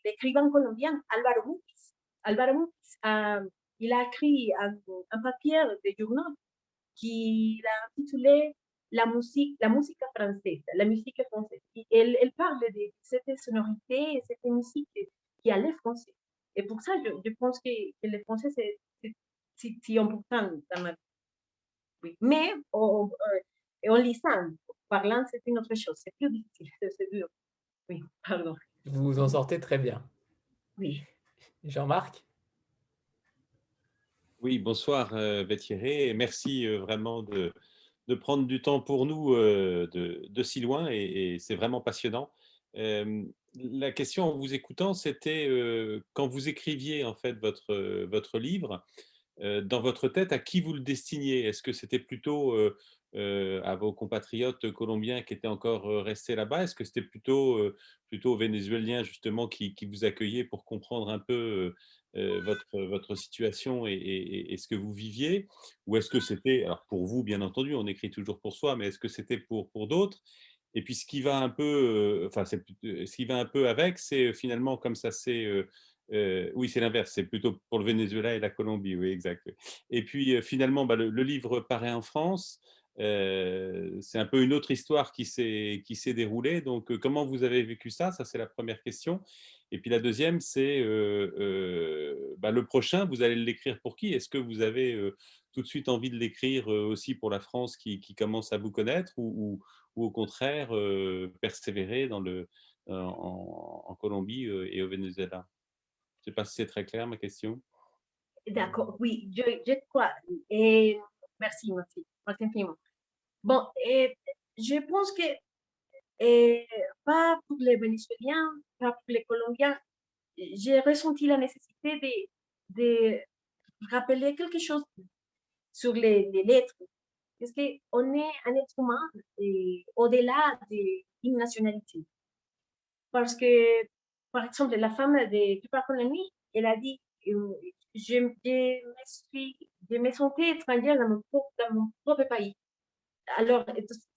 l'écrivain colombien Álvaro Mutis, Álvaro Mutis euh, il a écrit un, un papier de journal qui a intitulé la musique, la musique française, la musique française. Et elle, elle parle de cette sonorité, cette musique qui a le français. Et pour ça, je, je pense que, que, le français, c'est si important dans ma vie. Oui. Mais en, en lisant, parlant, c'est une autre chose. C'est plus difficile, c'est dur. Oui, pardon. Vous vous en sortez très bien. Oui. Jean-Marc? Oui, bonsoir euh, et Merci euh, vraiment de, prendre du temps pour nous euh, de, si loin et, c'est vraiment passionnant. La question en vous écoutant, c'était quand vous écriviez en fait votre, livre, dans votre tête, à qui vous le destiniez? Est-ce que c'était plutôt à vos compatriotes colombiens qui étaient encore euh, restés là-bas? Est-ce que c'était plutôt, euh, plutôt vénézuéliens justement qui, qui, vous accueillaient pour comprendre un peu votre, votre situation et, ce que vous viviez? Ou est-ce que c'était, alors pour vous bien entendu, on écrit toujours pour soi, mais est-ce que c'était pour, pour d'autres? Et puis ce qui va un peu, enfin, ce qui va un peu avec, c'est finalement comme ça c'est euh, oui, c'est l'inverse, c'est plutôt pour le Venezuela et la Colombie, oui, exact. Et puis finalement, bah, le, livre paraît en France. Euh, c'est un peu une autre histoire qui s'est déroulée. Donc, euh, comment vous avez vécu ça? Ça, c'est la première question. Et puis la deuxième, c'est euh, bah, le prochain, vous allez l'écrire pour qui? Est-ce que vous avez tout de suite envie de l'écrire aussi pour la France qui, qui, commence à vous connaître ou, au contraire persévérer dans le, en, Colombie et au Venezuela? Je ne sais pas si c'est très clair ma question. D'accord, oui, je, je crois. Merci, merci. Merci infiniment. Bon, et je pense que et pas pour les Vénézuéliens, pas pour les Colombiens, j'ai ressenti la nécessité de, de, rappeler quelque chose sur les, les lettres. Parce qu'on est un être humain au-delà d'une nationalité. Parce que, par exemple, la femme de Tupac nuit, elle a dit euh, je, je, me suis, je me sentais étrangère dans mon, propre pays. Alors,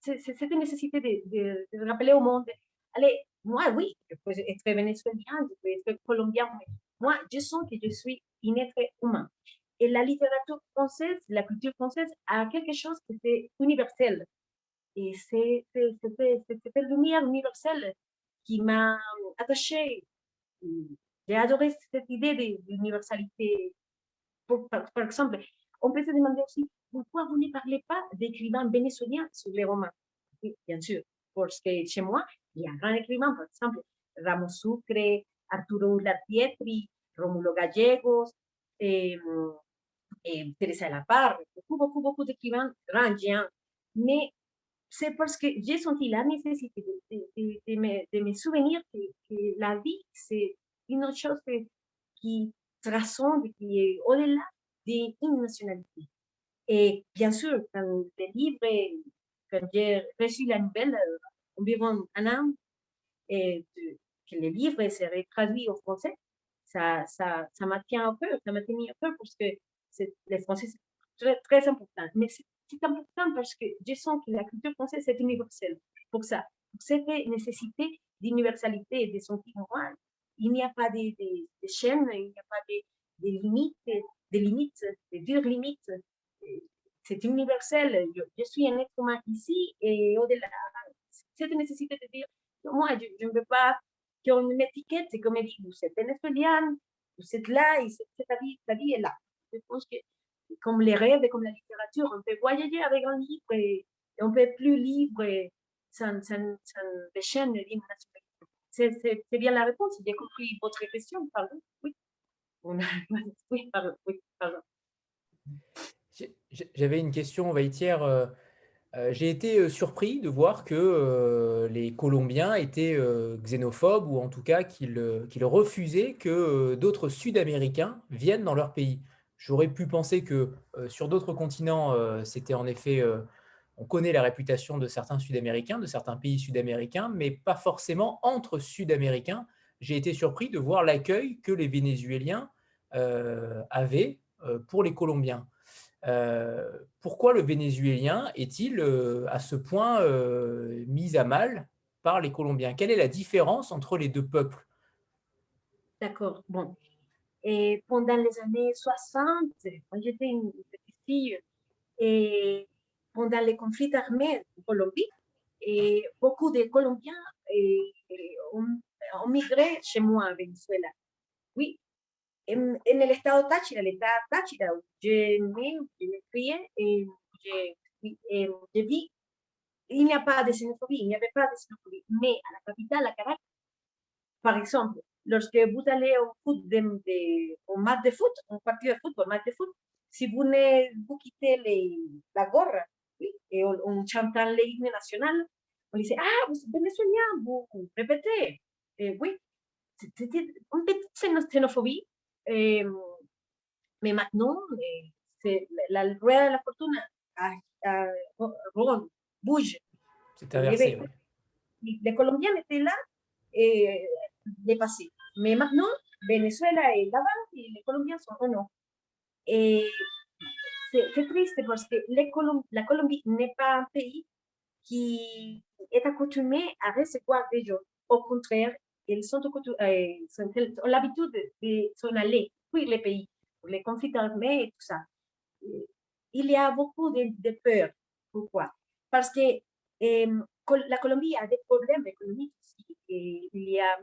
c'est une nécessité de, de, rappeler au monde, allez, moi, oui, je peux être vénézuélien, je peux être colombien, mais moi, je sens que je suis un être humain. et la littérature française, la culture française a quelque chose qui est universel. Et c'est cette lumière universelle qui m'a attachée. J'ai adoré cette idée d'universalité. Par, exemple, on peut se demander aussi pourquoi vous ne parlez pas d'écrivains vénézuéliens sur les romans. bien sûr, parce que chez moi, il y a un grand Ramos Sucre, Arturo Lartietri, Romulo Gallegos, eh, eh, Teresa Lapar, beaucoup, beaucoup, beaucoup d'écrivains grandiens. Mais c'est parce que j'ai senti la nécessité de, de, de, me, souvenir que, que la vie, c'est une autre chose qui transcende, qui est d'une nationalité. Et bien sûr, quand le livre, quand j'ai reçu la nouvelle, euh, environ un an, et que le livre serait traduit au français, ça, ça, ça m'a tenu un peu, ça m'a tenu un peu parce que le français, c'est très, très important. Mais c'est important parce que je sens que la culture française est universelle. Pour ça, pour cette nécessité d'universalité de son moi, il n'y a pas de, de, de, chaînes, il n'y a pas de, de limites, de limites, de dures limites. C'est universel. Je, suis un être humain ici et au-delà. Cette nécessité de dire, moi, je, ne veux pas qu'on m'étiquette, c'est comme dit, vous êtes venezuelien, vous êtes là et cette vie, est là. Je pense que comme les rêves et comme la littérature, on peut voyager avec un livre et, on peut plus libre sans, sans, sans les chaînes C'est bien la réponse. J'ai compris votre question, pardon. Oui. Oui, pardon. Oui, pardon. J'avais une question, Vaïtière. Euh, euh, j'ai été euh, surpris de voir que les Colombiens étaient xénophobes ou en tout cas qu'ils refusaient que d'autres Sud-Américains viennent dans leur pays. J'aurais pu penser que sur d'autres continents, c'était en effet, on connaît la réputation de certains Sud-Américains, de certains pays sud-américains, mais pas forcément entre Sud-Américains. J'ai été surpris de voir l'accueil que les Vénézuéliens avaient pour les Colombiens. pourquoi le Vénézuélien est-il à ce point mis à mal par les Colombiens? Quelle est la différence entre les deux peuples? D'accord. Bon, et pendant les années 60, quand j'étais une petite fille, et pendant les conflits armés en Colombie, et beaucoup de Colombiens ont, migré chez moi à Venezuela. Oui, en, en el estado Táchira, el estado Táchira, je me, je me crié je, et je vis, il n'y a pas de xénophobie, il n'y avait de à la capitale, à Caracas, vous allez de, match de foot, un parti de match de si vous ne la gorra oui, et on, on chante l'hymne national, on Ah, vous êtes répétez. C'était une petite xénophobie. Et, mais maintenant, c'est la, la rueda de la fortuna a, a. C'est inversé. Les, les Colombiens étaient là et dépassés. Mais maintenant, Venezuela est là-bas et les Colombiens sont en non. Et c'est triste parce que les la Colombie n'est pas un pays qui est accoutumé à recevoir des gens. Au contraire, ils sont, euh, l'habitude de s'en aller, puis les pays, les conflits armés et tout ça. Il y a beaucoup de, peur. Pourquoi Parce que la Colombie a des problèmes économiques. Et il y a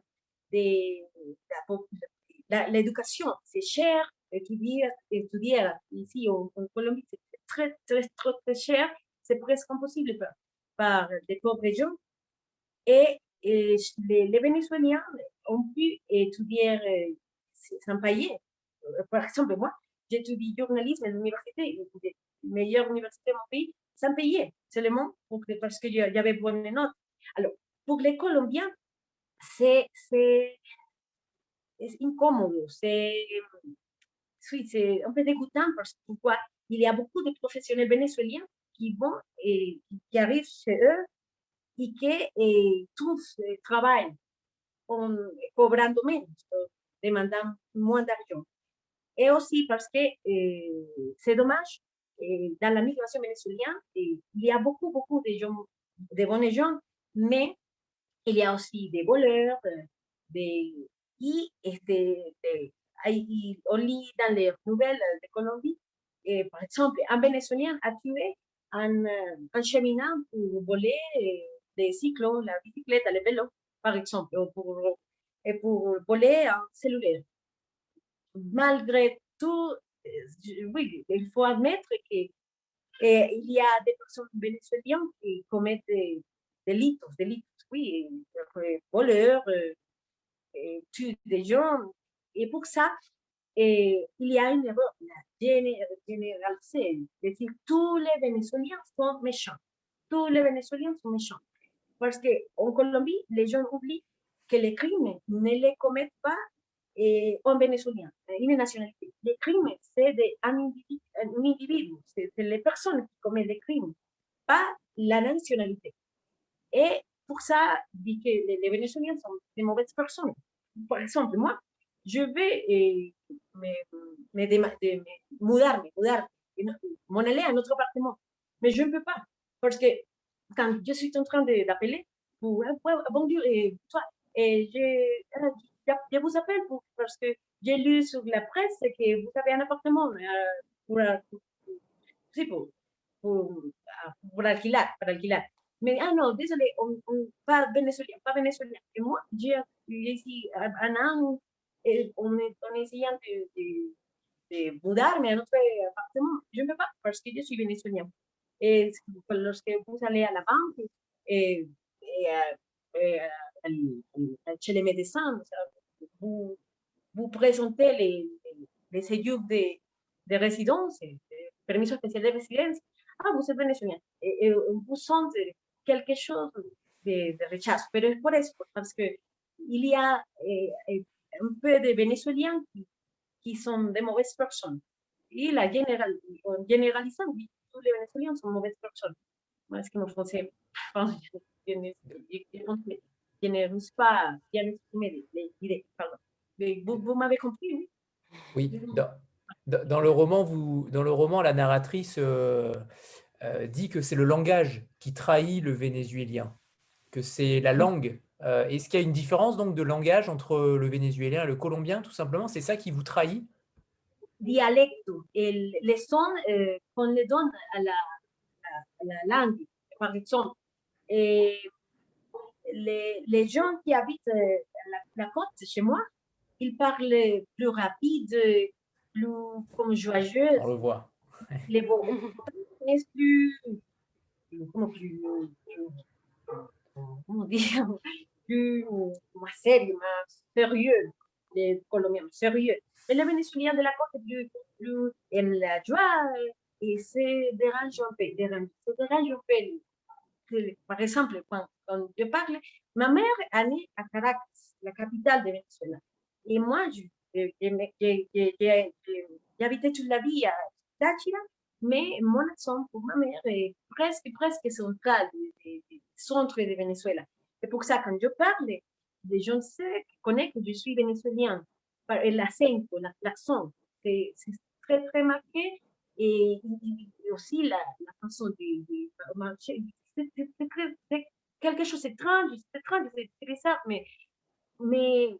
l'éducation, c'est cher, étudier, étudier ici en, Colombie, c'est très, très, très, cher, c'est presque impossible par, par des pauvres gens. Et, les, les, Vénézuéliens ont pu étudier euh, sans payer. Euh, par exemple, moi, j'étudie journalisme à l'université, meilleure université de mon pays, sans payer, seulement parce que j'avais bonnes notes. Alors, pour les Colombiens, c'est incómodo, c'est oui, un peu dégoûtant parce que il y a beaucoup de professionnels vénézuéliens qui vont et qui arrivent chez eux et qui trouvent travail en cobrando menos, demandant moins d'argent. Et aussi parce que c'est dommage, dans la migration vénézuélienne, il y a beaucoup, beaucoup de gens, de bons gens, mais il y a aussi des voleurs, des, y este, on lit dans les nouvelles de Colombie, par exemple, un Vénézuélien a tué un, un cheminant pour voler des cyclos, la bicyclette, le vélo, par exemple, ou pour, et pour voler un cellulaire. Malgré tout, oui, il faut admettre qu'il y a des personnes vénézuéliennes qui commettent des delitos, delitos, oui, voleurs, tuent des gens. Et pour ça, il y a une erreur généralisée, c'est dire tous les Vénézuéliens sont méchants. Tous les Vénézuéliens sont méchants. Parce qu'en Colombie, les gens oublient que les crimes ne les commettent pas eh, un Vénézuélien, une nationalité. Les crimes, c'est un individu, c'est les personnes qui commettent des crimes, pas la nationalité. Et pour ça, dit que les, Vénézuéliens sont des mauvaises personnes. Par exemple, moi, je vais eh, me, mudarme, m'en aller à un autre appartement. Mais je ne peux pas, parce que quand je suis en train d'appeler pour bonjour, et toi, et je, je, vous appelle parce que j'ai lu sur la presse que vous avez un appartement euh, pour, pour, pour, pour, alquiler, pour alquiler. Mais ah non, désolé, on, pas vénézuélien, pas vénézuélien. Et moi, j'ai ici un an, et on est, est essayant de, de, de mudarme à notre appartement. Je ne peux pas parce que je suis vénézuélien. Et lorsque vous allez à la banque et, et, et chez les médecins, vous, vous présentez les, les, de, de résidence, permis spécial de résidence. Ah, vous êtes. Et, vous sentez quelque chose de, de rechazo. Pero es por eso, parce que il y a eh, un peu de Vénézuéliens qui, qui sont de mauvaises personnes. Et la général, en Moi, que pas bien les, idées. Pardon. Mais vous, vous m'avez compris, oui Oui. Dans, dans, le roman, vous, dans le roman, la narratrice euh, euh, dit que c'est le langage qui trahit le vénézuélien, que c'est la langue. Euh, Est-ce qu'il y a une différence donc de langage entre le vénézuélien et le colombien, tout simplement? C'est ça qui vous trahit? Dialecto, el, les sons euh, qu'on les donne à la, à la langue, par exemple. Et les, les, gens qui habitent euh, la, la, côte chez moi, ils parlent plus rapide, plus comme joyeux. On le voit. Les mots plus, comment plus, comment dire, plus moins sérieux, sérieux, les Colombiens sérieux. Et les Vénézuéliens de la côte plus, plus aiment la joie et c'est dérange un peu, dérange. Par exemple, quand je parle, ma mère est née à Caracas, la capitale de Venezuela. Et moi, habité toute la vie à Táchira, mais mon accent pour ma mère est presque, presque central, du centre de Venezuela. C'est pour ça, quand je parle, les gens connaissent que je suis vénézuélien, par l'accent, l'accent, c'est très, très marqué. Et, aussi la, la façon de, de, c'est quelque chose d'étrange, c'est étrange, c'est bizarre, mais, mais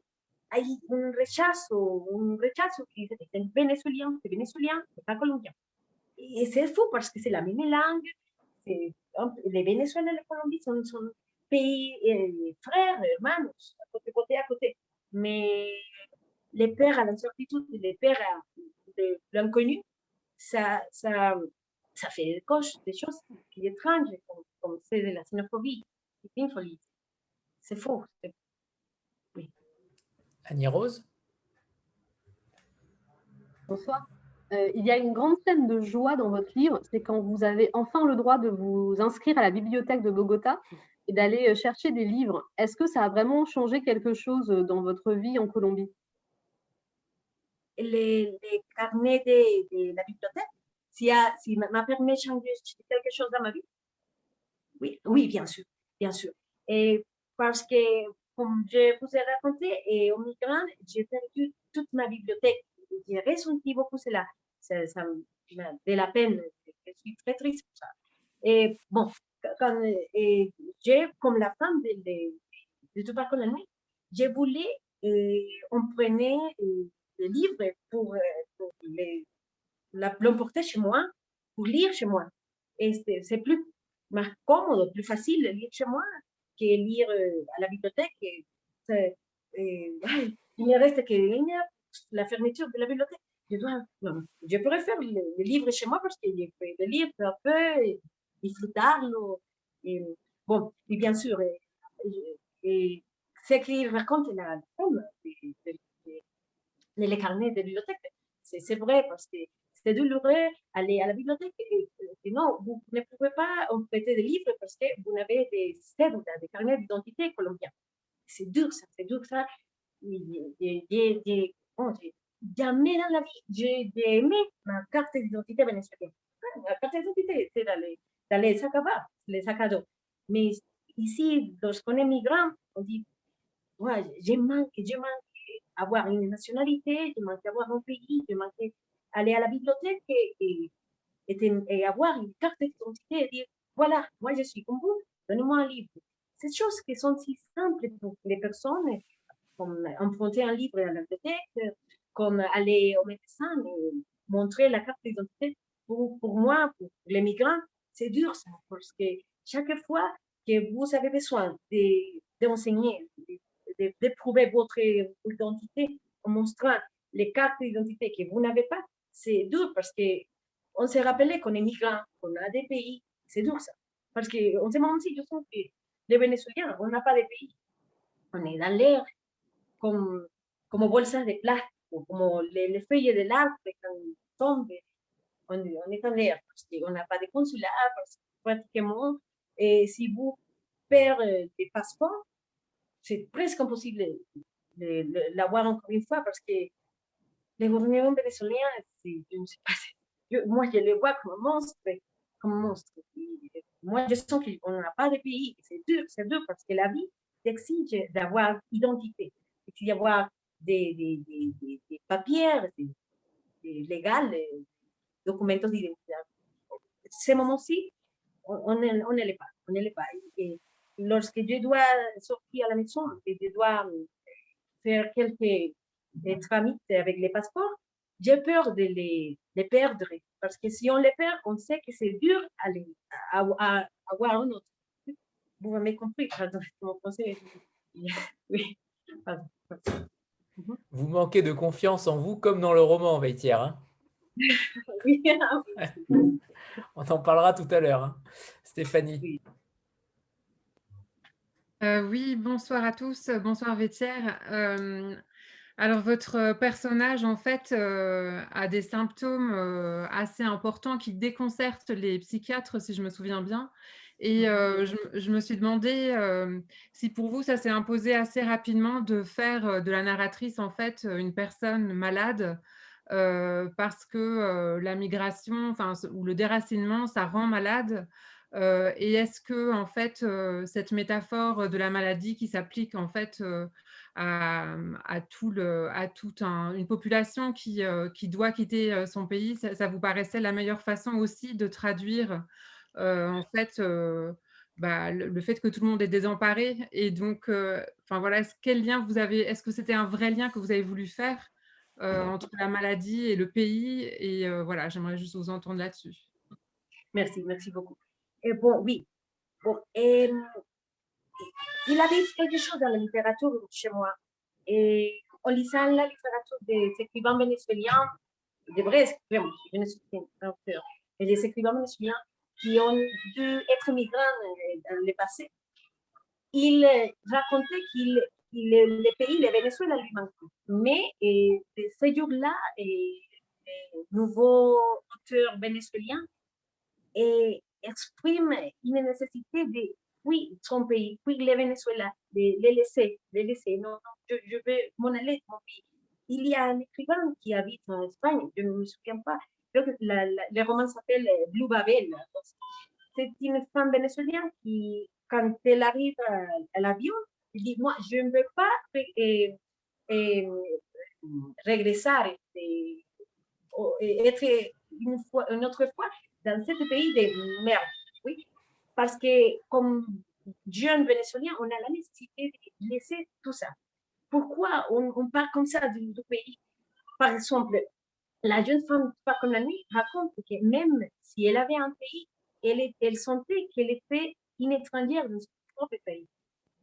hay un rechazo, un rechazo qui est vénézuélien, c'est vénézuélien, c'est pas colombien. Et c'est fou parce que c'est la même langue, les Vénézuéliens et la Colombie sont, sont pays eh, frères, hermanos, à côté, côté à côté. Mais les pères à l'incertitude, les pères de l'inconnu, ça, ça, ça fait coche des choses qui sont étranges, comme, comme c'est de la xénophobie. C'est faux. Oui. Annie Rose? Bonsoir. Euh, il y a une grande scène de joie dans votre livre, c'est quand vous avez enfin le droit de vous inscrire à la bibliothèque de Bogota et d'aller euh, chercher des livres. Est-ce que ça a vraiment changé quelque chose euh, dans votre vie en Colombie? Les, carnets de, la bibliothèque, si, si m'a permis de changer quelque chose dans ma vie Oui, oui, bien sûr bien sûr. Et parce que, comme je vous ai raconté, et au migrant, j'ai perdu toute ma bibliothèque. J'ai ressenti beaucoup cela. Ça, ça me fait la peine. Je suis très triste pour ça. Et bon, quand j'ai, comme la femme de, de, de Tupac j'ai voulu, on prenait des livres pour, pour l'emporter chez moi, pour lire chez moi. C'est plus commode, plus facile de lire chez moi que lire à la bibliothèque. Il ne reste que la fermeture de la bibliothèque. Je, dois, je pourrais faire le, livre chez moi parce que je peux le lire peu à peu et bon, bien sûr, et, et, ce qu'il raconte la femme, les carnets de bibliothèque, c'est vrai parce que c'est douloureux aller à la bibliothèque et, non, vous ne pouvez pas emprunter des livres parce que vous avez des cédules, des carnets d'identité colombiens. C'est dur ça, c'est dur ça. jamais dans la vie, j'ai aimé ma carte d'identité vénézuélienne. La carte d'identité, c'est dans les, dans les sacs à bas, les sacs dos. Mais ici, lorsqu'on est migrant, on dit, ouais, je manque, je manque avoir une nationalité, je manque avoir un pays, je manque aller à la bibliothèque et, avoir une carte d'identité et dire, voilà, moi je suis comme vous, donnez-moi un livre. Ces choses qui sont si simples pour les personnes, comme emprunter un livre à la bibliothèque, comme aller au médecin et montrer la carte d'identité, pour, pour moi, pour les migrants, c'est dur ça, parce que chaque fois que vous avez besoin d'enseigner, de, de, prouver votre identité en montrant les cartes d'identité que vous n'avez pas, c'est dur parce qu'on s'est rappelé qu'on est migrant, qu'on a des pays. C'est dur ça. Parce qu'on s'est menti, je sens que les Vénézuéliens, on n'a pas de pays. On est dans l'air, comme, comme bolsas de plástico, comme les, feuilles de l'arbre quand tombent. On, on est en l'air parce qu'on n'a pas de consulat, parce que pratiquement, et si vous perdez des passeports, c'est presque impossible de, l'avoir encore une fois parce que les gouvernements vénézuéliens, moi je les vois comme monstres, comme monstres. moi je sens qu'on n'a pas de pays, c'est dur, c'est dur parce que la vie exige d'avoir identité, d'avoir des, des, des, des, papiers légaux, des documents d'identité. Ces moments-ci, on ne l'est pas, ne pas. Lorsque je dois sortir à la maison et je dois faire quelques tramites avec les passeports, j'ai peur de les, les, perdre. Parce que si on les perd, on sait que c'est dur à, les, à, à, avoir un autre. Vous m'avez compris, mon français. Oui. Vous manquez de confiance en vous comme dans le roman, Veitière. Hein oui. On en parlera tout à l'heure. Hein. Stéphanie. Oui. Euh, oui, bonsoir à tous. Bonsoir Vétière. Euh, alors, votre personnage, en fait, euh, a des symptômes euh, assez importants qui déconcertent les psychiatres, si je me souviens bien. Et euh, je, me suis demandé si pour vous, ça s'est imposé assez rapidement de faire de la narratrice, en fait, une personne malade, parce que la migration, ou le déracinement, ça rend malade. Et est-ce que, en fait, cette métaphore de la maladie qui s'applique, en fait, à, tout le, à toute une population qui, euh, qui doit quitter euh, son pays, ça, vous paraissait la meilleure façon aussi de traduire euh, en fait bah, le, fait que tout le monde est désemparé? Et donc enfin voilà quel lien vous avez est-ce que c'était un vrai lien que vous avez voulu faire entre la maladie et le pays? Et voilà j'aimerais juste vous entendre là-dessus. Merci merci beaucoup bon oui bon et il avait quelque chose dans la littérature chez moi. En lisant la littérature des écrivains vénézuéliens, des vrais écrivains vénézuéliens, et des écrivains vénézuéliens qui ont dû être migrants dans le passé, il racontait qu'il le pays, le Venezuela lui manquait. Mais et, ces jours-là, les nouveaux auteurs vénézuéliens expriment une nécessité de oui, son pays, oui, le Venezuela, les, les laisser, les laisser. Non, non, je, je vais m'en aller mon pays. Il y a un écrivain qui habite en Espagne, je ne me souviens pas, le roman s'appelle euh, Blue Babel. C'est une femme vénézuélienne qui, quand elle arrive à, l'avion, elle dit, moi, je ne veux pas eh, eh, regresar, et, être une autre fois dans ce pays de merde. Oui, parce que comme jeunes Vénézuéliens, on a la nécessité de laisser tout ça. Pourquoi on, on part comme ça du, pays? Par exemple, la jeune femme pas comme la nuit raconte que même si elle avait un pays, elle, sentait qu'elle était une étrangère dans son propre pays.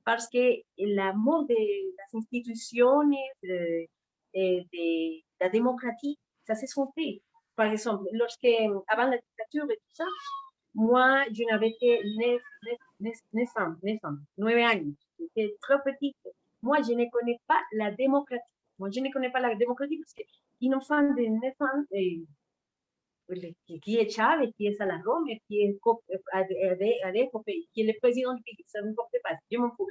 Parce que l'amour des institutions et de, la démocratie, ça se sentait. Par exemple, lorsque, avant la dictature et tout ça, moi, je n'avais que 9, ans, 9 ans, 9 ans. J'étais trop petite. Moi, je ne connais pas la démocratie. Moi, je ne connais pas la démocratie parce qu'une enfant de 9 ans, eh, qui est Chávez, qui est Salarón, qui est Areco, qui est le président du pays, ça ne m'importe pas, je m'en fous.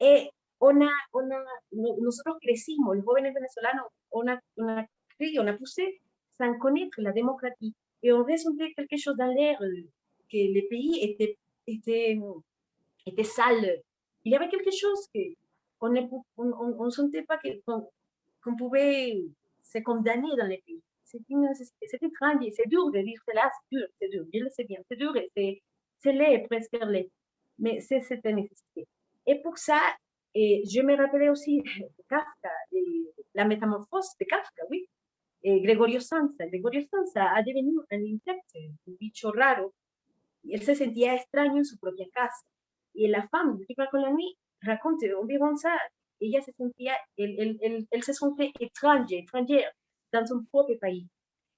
Et on a, on a, nosotros crecimos, los jóvenes venezolanos, on a, on a on a poussé sans connaître la démocratie. Et on ressentait quelque chose dans l'air, que le pays était, était, était sale. Il y avait quelque chose qu'on ne on, sentait pas qu'on pouvait se condamner dans le pays. C'est étrange, c'est dur de dire cela, c'est dur, c'est dur, je le bien, c'est dur, c'est laid, presque laid, mais c'est cette nécessité. Et pour ça, et je me rappelais aussi de Kafka, la métamorphose de Kafka, oui, et Gregorio Sansa. Gregorio Sansa ha devenu un insecto, un bicho raro, él se sentía extraño en su propia casa. Y la femme de la nuit raconte environ ça. Ella se sentía, él, él, él, él se sentait étranger, étrangère dans son propre pays.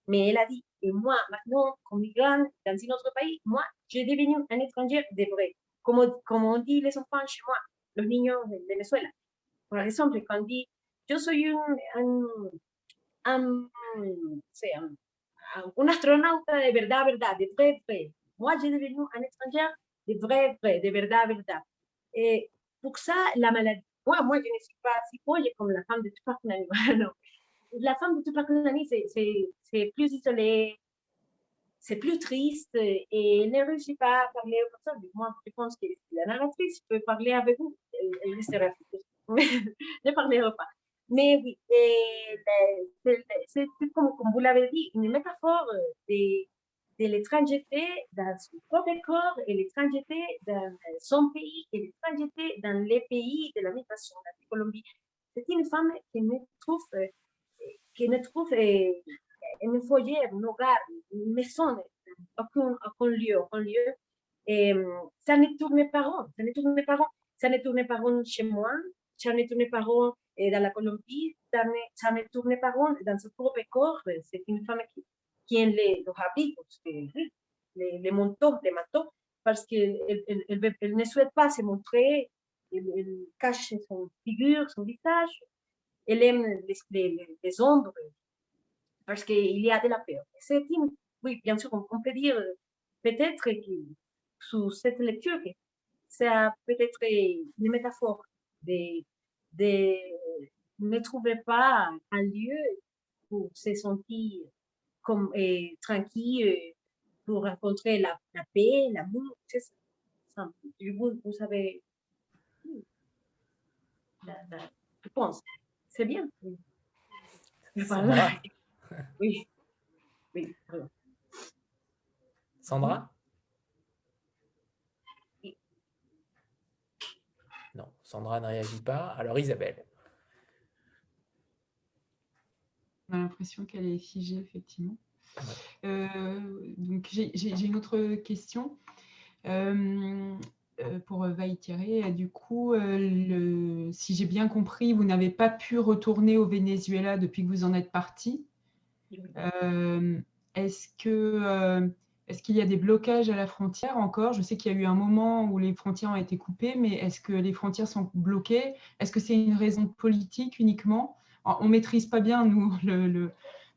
Mais elle a dit, et moi, maintenant, comme migrante dans un autre pays, moi, j'ai devenu un étranger de vrai. Comme on dit les enfants chez moi, los niños de Venezuela. Por ejemplo, cuando dit, yo soy un, un, un, un, un astronauta de verdad, verdad, de vrai, vrai. Moi, j'ai devenu un étranger de vrai, vrai, de verdad, verdad. Et pour ça, la maladie, moi, moi, je ne suis pas si folle comme la femme de Tupac non la femme de Tupac c'est plus isolé, c'est plus triste et ne réussit pas à parler aux personnes. Moi, je pense que la narratrice peut parler avec vous. Elle, sera ne parlera pas. Mais oui, c'est comme, comme, vous l'avez dit, une métaphore de, de l'étrangeté dans son propre corps et l'étrangeté dans son pays et l'étrangeté dans les pays de la migration, la Colombie. C'est une femme qui ne trouve qui ne trouve un foyer, un hogar, une maison, aucun, aucun lieu, aucun lieu. Ça ne tourne pas rond, ça ne tourne pas rond, ça ne tourne pas rond chez moi, ça ne tourne pas rond dans la Colombie, ne tourne pas rond dans son propre corps. C'est une femme qui, qui aime les, habits, les, les les manteaux, parce qu'elle elle, elle, ne souhaite pas se montrer, elle cache son figure, son visage, elle aime les, les, ombres parce qu'il y a de la peur. C'est oui, bien sûr, on, peut dire peut-être que sous cette lecture, ça peut-être une métaphore de, de ne trouver pas un lieu pour se sentir comme, tranquille, pour rencontrer la, la paix, l'amour. Vous, vous savez, je pense. C'est bien. Sandra. Oui. Oui. Sandra Non, Sandra ne réagit pas. Alors Isabelle. On a l'impression qu'elle est figée, effectivement. Euh, donc j'ai une autre question. Euh, euh, pour Vaïtiré. Du coup, le, si j'ai bien compris, vous n'avez pas pu retourner au Venezuela depuis que vous en êtes parti. est-ce que est-ce qu'il y a des blocages à la frontière encore? Je sais qu'il y a eu un moment où les frontières ont été coupées, mais est-ce que les frontières sont bloquées? Est-ce que c'est une raison politique uniquement? On ne maîtrise pas bien, nous, le,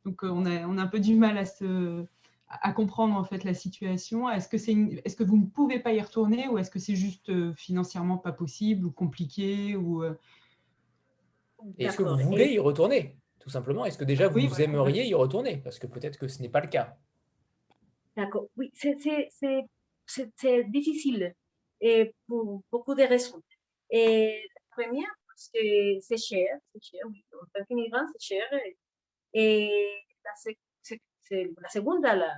donc on a, on a un peu du mal à se, à comprendre en fait la situation Est-ce que, c'est est-ce que vous ne pouvez pas y retourner ou est-ce que c'est juste euh, financièrement pas possible ou compliqué ou euh? Est-ce que vous voulez y retourner? Tout simplement. Est-ce que déjà vous, aimeriez y retourner? Parce que peut-être que ce n'est pas le cas. D'accord. Oui, c'est, difficile et pour beaucoup de raisons. Et la première, parce c'est cher, c'est cher, oui. En c'est cher. Et la, segunda, la,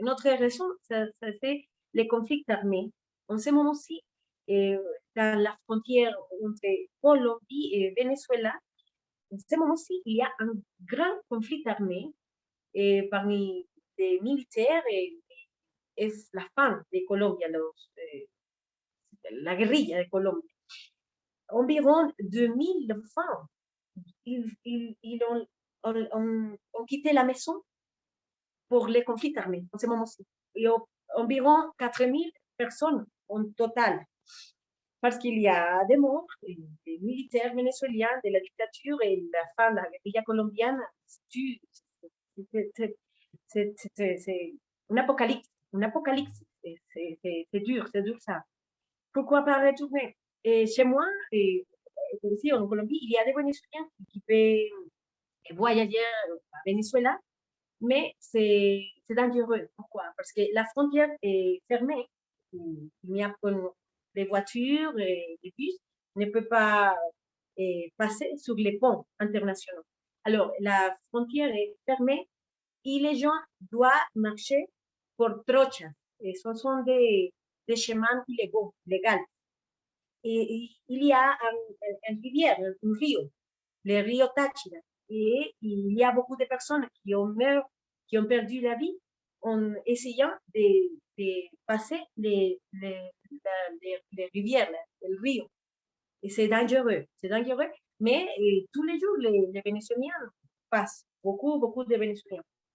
notre raison, c'est les conflits armés. En ce moment-ci, dans la frontière entre Colombie et Venezuela, en ce moment-ci, il y a un grand conflit armé et parmi les militaires et, es la FAN de Colombia, eh, la guerrilla de Colombia. Environ 2000 femmes, ils, ont, quitté la maison pour les conflits armés en ce moment-ci. Environ 4000 personnes en total parce qu'il y a des morts, des militaires vénézuéliens de la dictature et la fin de la guerrilla colombienne. C'est un apocalypse, un apocalypse. C'est dur, c'est dur ça. Pourquoi pas retourner? Et Chez moi, et, ici en Colombie, il y a des Vénézuéliens qui peuvent voyager à Venezuela, mais c'est dangereux. Pourquoi? Parce que la frontière est fermée. Il n'y a pas les voitures et les bus ne peuvent pas eh, passer sur les ponts internationaux. Alors, la frontière est fermée et les gens doivent marcher pour trocha. Et ce sont des, des chemins illégaux, légaux. Et, il y a un, rivière, un rio, le rio Táchira. Et il y a beaucoup de personnes qui ont, perdu la vie en essayant de, de passer les, les, les, rivières, le rio. Et c'est dangereux, c'est dangereux. Mais tous les jours, les, les, Vénézuéliens passent, beaucoup, beaucoup de Vénézuéliens.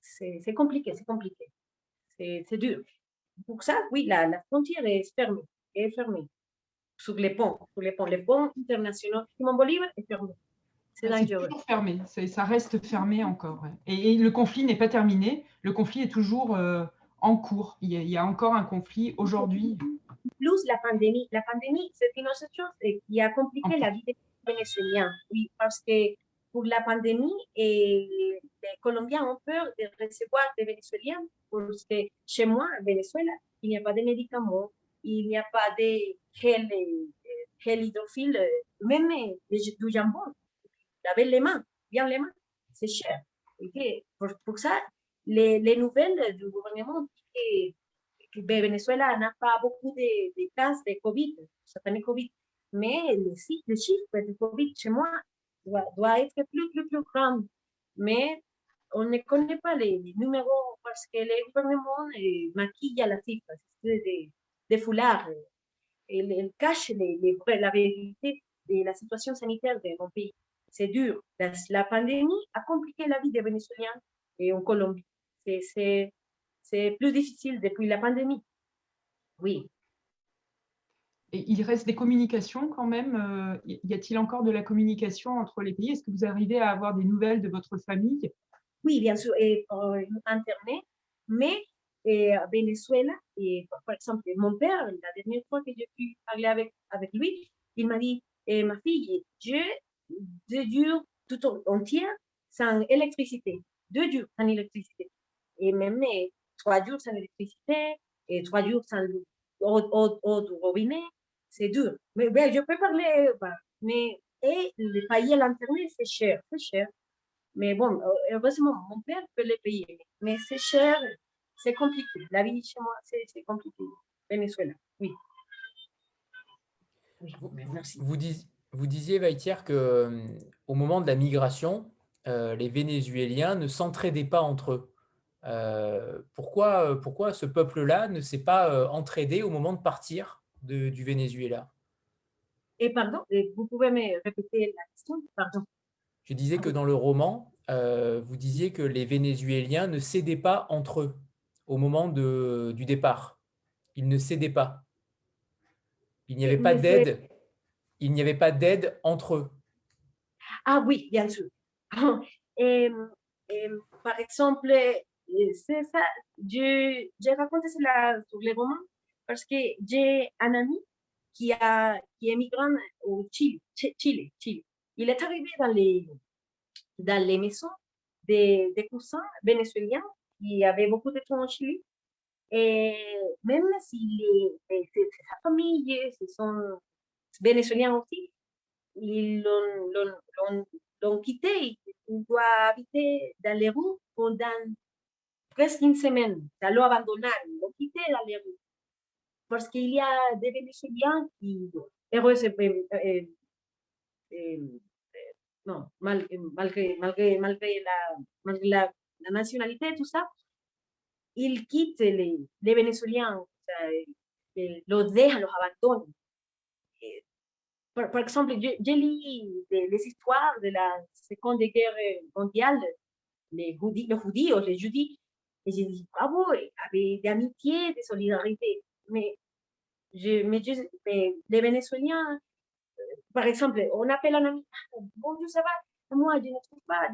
c'est compliqué, c'est compliqué. C'est dur. Pour ça, oui, la, la, frontière est fermée, est fermée sur les ponts, sur les ponts. Les ponts internationaux, Simon Bolivar est fermé. C'est ah, toujours fermé, ça reste fermé encore. Et, et, le conflit n'est pas terminé, le conflit est toujours euh, en cours. Il y, a, il y, a, encore un conflit aujourd'hui plus la pandémie. La pandémie, c'est une autre chose qui a compliqué la vie des Vénézuéliens. Oui, parce que pour la pandémie, et les Colombiens ont peur de recevoir des Vénézuéliens parce que chez moi, en Venezuela, il n'y a pas de médicaments, il n'y a pas de gel, gel hydrophile, même du jambon. Laver les mains, bien les mains, c'est cher. Et pour, pour, ça, les, les nouvelles du gouvernement Venezuela n'a pas beaucoup de, cas de Covid, de Covid, mais le, le chiffre de Covid chez moi doit, être plus, plus, plus grand. Mais on ne connaît pas les, numéros parce que le gouvernement eh, maquille la cifre, c'est des de foulards. Il les, la vérité de la situation sanitaire de mon pays. C'est dur. La, pandémie a compliqué la vie des Vénézuéliens et en Colombie. C'est plus difficile depuis la pandémie. Oui. Il reste des communications quand même. Euh, y a-t-il encore de la communication entre les pays? Est-ce que vous arrivez à avoir des nouvelles de votre famille? Oui, bien sûr, et par Internet. Mais et Venezuela, et par exemple, mon père, la dernière fois que j'ai pu parler avec, avec lui, il m'a dit eh, Ma fille, je, deux jours tout entier sans électricité. Deux jours sans électricité. Et même trois jours sans électricité et trois jours sans eau, eau, robinet, c'est dur. Mais ben, je peux parler, bah, mais et les payer l'internet, c'est cher, c'est cher. Mais bon, heureusement, mon père peut les payer, mais c'est cher, c'est compliqué. La vie chez moi, c'est compliqué. Venezuela, oui. vous, vous, disiez, vous disiez, Vaitière, que euh, au moment de la migration, euh, les Vénézuéliens ne s'entraidaient pas entre eux. Euh, pourquoi, euh, pourquoi ce peuple-là ne s'est pas euh, entraidé au moment de partir? De, du Venezuela Et pardon, vous pouvez me répéter la question Pardon. Je disais que dans le roman, euh, vous disiez que les Vénézuéliens ne cédaient pas entre eux au moment de, du départ. Ils ne cédaient pas. Il n'y avait pas d'aide. Il n'y avait pas d'aide entre eux. Ah oui, bien sûr. Et, et, par exemple, c'est ça. Je, j'ai raconté cela sur les romans parce que j'ai un ami qui, a, qui est migrant au Chili, Chile, Chile. Il est arrivé dans les, dans les maisons des, cousins vénézuéliens qui avaient beaucoup de temps en Chili. Et même si sa famille, ce sont vénézuéliens aussi, ils l'ont quitté. Il doit habiter dans les rues pendant presque une semaine. Ça l'a abandonné, ils l'ont quitté dans les rues. Parce qu'il y a des Vénézuéliens qui, heureux, non, malgré, malgré, malgré, la, malgré la, la, nationalité, tout ça, ils quittent les, les Vénézuéliens, los dejan, los. Par, exemple, j'ai lu les histoires de la Seconde Guerre mondiale, les, judíos, les juifs, et j'ai dit, bravo, avec d'amitié, de solidarité. Mais, je, mais, je, les Vénézuéliens, par exemple, on appelle un ami, bonjour, ça va Moi, je ne trouve pas,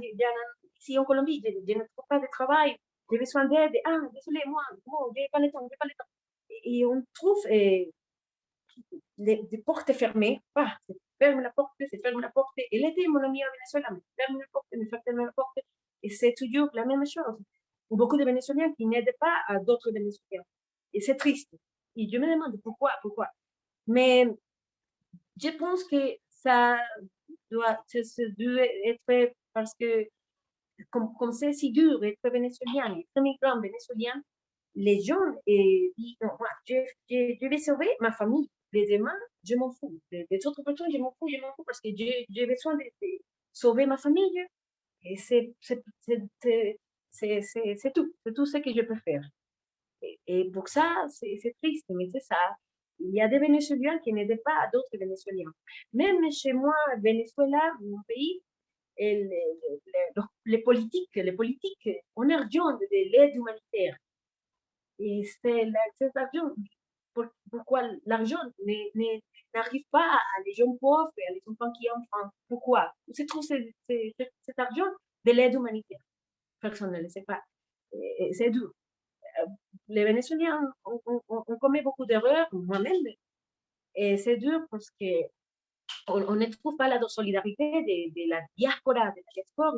ici en Colombie, je, je, ne trouve pas de travail, j'ai besoin d'aide. Ah, désolé, moi, je n'ai pas le temps, je n'ai pas le temps. Et on trouve eh, des, portes fermées. Ah, ferme la porte, c'est ferme la porte. Elle était mon ami au Venezuela, mais ferme la porte, mais ferme la porte. Et c'est toujours la même chose. Beaucoup de Vénézuéliens qui n'aident pas à d'autres Vénézuéliens. Et c'est triste. Et je me demande pourquoi, pourquoi. Mais je pense que ça doit, ça doit être parce que, comme, comme c'est si dur être vénézuélien, être migrant vénézuélien, les gens disent, moi, je, je, vais sauver ma famille. Les humains, je m'en fous. Les, autres personnes, je m'en fous, je m'en fous parce que j'ai besoin de, de, sauver ma famille. Et c'est tout. C'est tout ce que je peux faire. Et, pour ça, c'est triste, mais c'est ça. Il y a des Vénézuéliens qui n'aident pas d'autres Vénézuéliens. Même chez moi, Venezuela, mon pays, les, politiques, les politiques, on de l'aide humanitaire. Et c'est cet argent, pourquoi l'argent n'arrive pas à les gens pauvres et à les enfants qui ont faim. Pourquoi? C'est trop cet argent? De l'aide humanitaire. Personne ne le sait pas. C'est dur les Vénézuéliens on, on commis beaucoup d'erreurs, moi-même, et c'est dur parce que on, ne trouve pas la solidarité de, de, la diaspora, de la diaspora,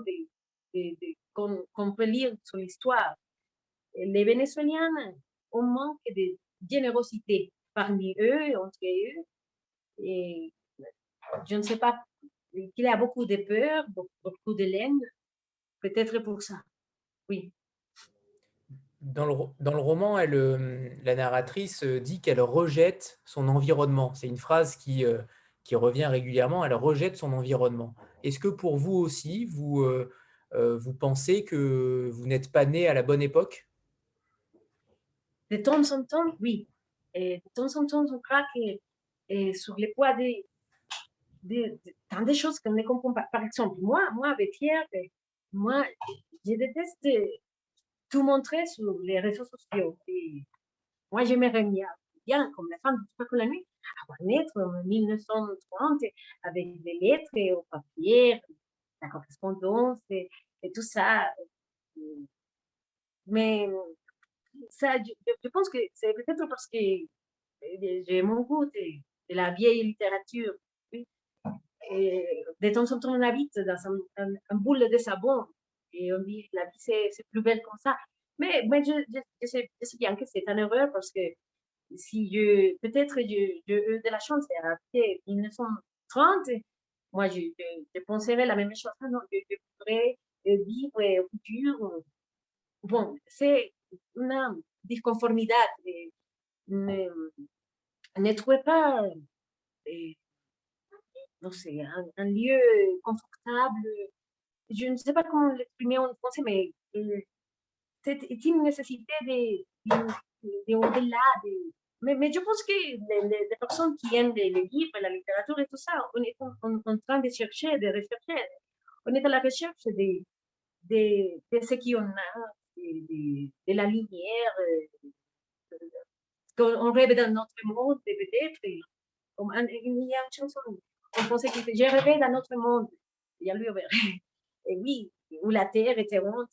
qu'on peut lire. Les Vénézuéliens ont manque de générosité parmi eux, entre eux, et je ne sais pas, qu'il y a beaucoup de peur, beaucoup de laine, peut-être pour ça. Oui dans le, roman, euh, la narratrice euh, dit qu'elle rejette son environnement. C'est une phrase qui, euh, qui revient régulièrement, elle rejette son environnement. Est-ce que pour vous aussi, vous, pensez que vous n'êtes pas né à la bonne époque? De temps en temps, oui. Et de temps en temps, on croit que sur les poids des, des, tant de choses qu'on ne comprend pas. Par exemple, moi, moi avec Pierre, moi, je déteste tout montrer sur les réseaux sociaux. Et moi, j'aimerais bien, comme la femme de la nuit, naître en 1930 avec des lettres au papier, la correspondance et, tout ça. Mais ça, je, pense que c'est peut-être parce que j'ai mon goût de, la vieille littérature. Et de temps en temps, on habite dans un, un boule de savon et on dit la vie c'est plus belle comme ça. Mais, mais je, je, sais, bien que c'est une erreur parce que si je, peut-être je, je de la chance après 1930, moi je, je, penserais la même chose. Ah non, je, pourrais vivre au futur. Bon, c'est une disconformité. Ne, ne trouvez pas, non sais, un, un lieu confortable je ne sais pas comment l'exprimer en français, mais euh, c'est une nécessité de, de, au-delà. De, mais, mais, je pense que les, les, personnes qui aiment les, les, livres, la littérature et tout ça, on est en, en, train de chercher, de rechercher. On est à la recherche de, de, de ce qu'on a, de, la lumière, euh, qu'on rêve dans notre monde, peut-être. Il y a une chanson, on pensait que j'ai rêvé dans notre monde. Il y a lui, et oui, où la terre était ronde.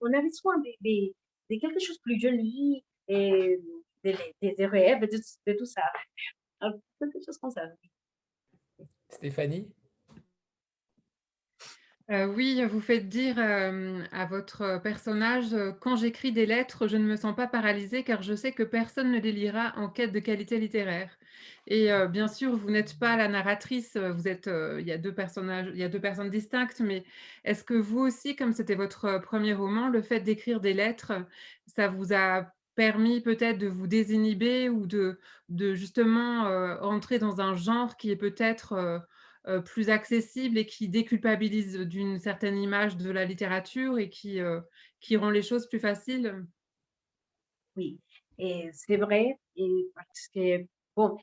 On avait soin de, de, quelque chose de plus joli, et des de, rêves, de, tout ça. quelque chose comme ça. Stéphanie? Oui, vous faites dire à votre personnage Quand j'écris des lettres, je ne me sens pas paralysée car je sais que personne ne les lira en quête de qualité littéraire. Et bien sûr, vous n'êtes pas la narratrice, vous êtes, il y a deux personnages, il y a deux personnes distinctes, mais est-ce que vous aussi, comme c'était votre premier roman, le fait d'écrire des lettres, ça vous a permis peut-être de vous désinhiber ou de, justement entrer dans un genre qui est peut-être euh, plus accessible et qui déculpabilise d'une certaine image de la littérature et qui, euh, qui rend les choses plus faciles Oui, c'est vrai, et parce que, bon,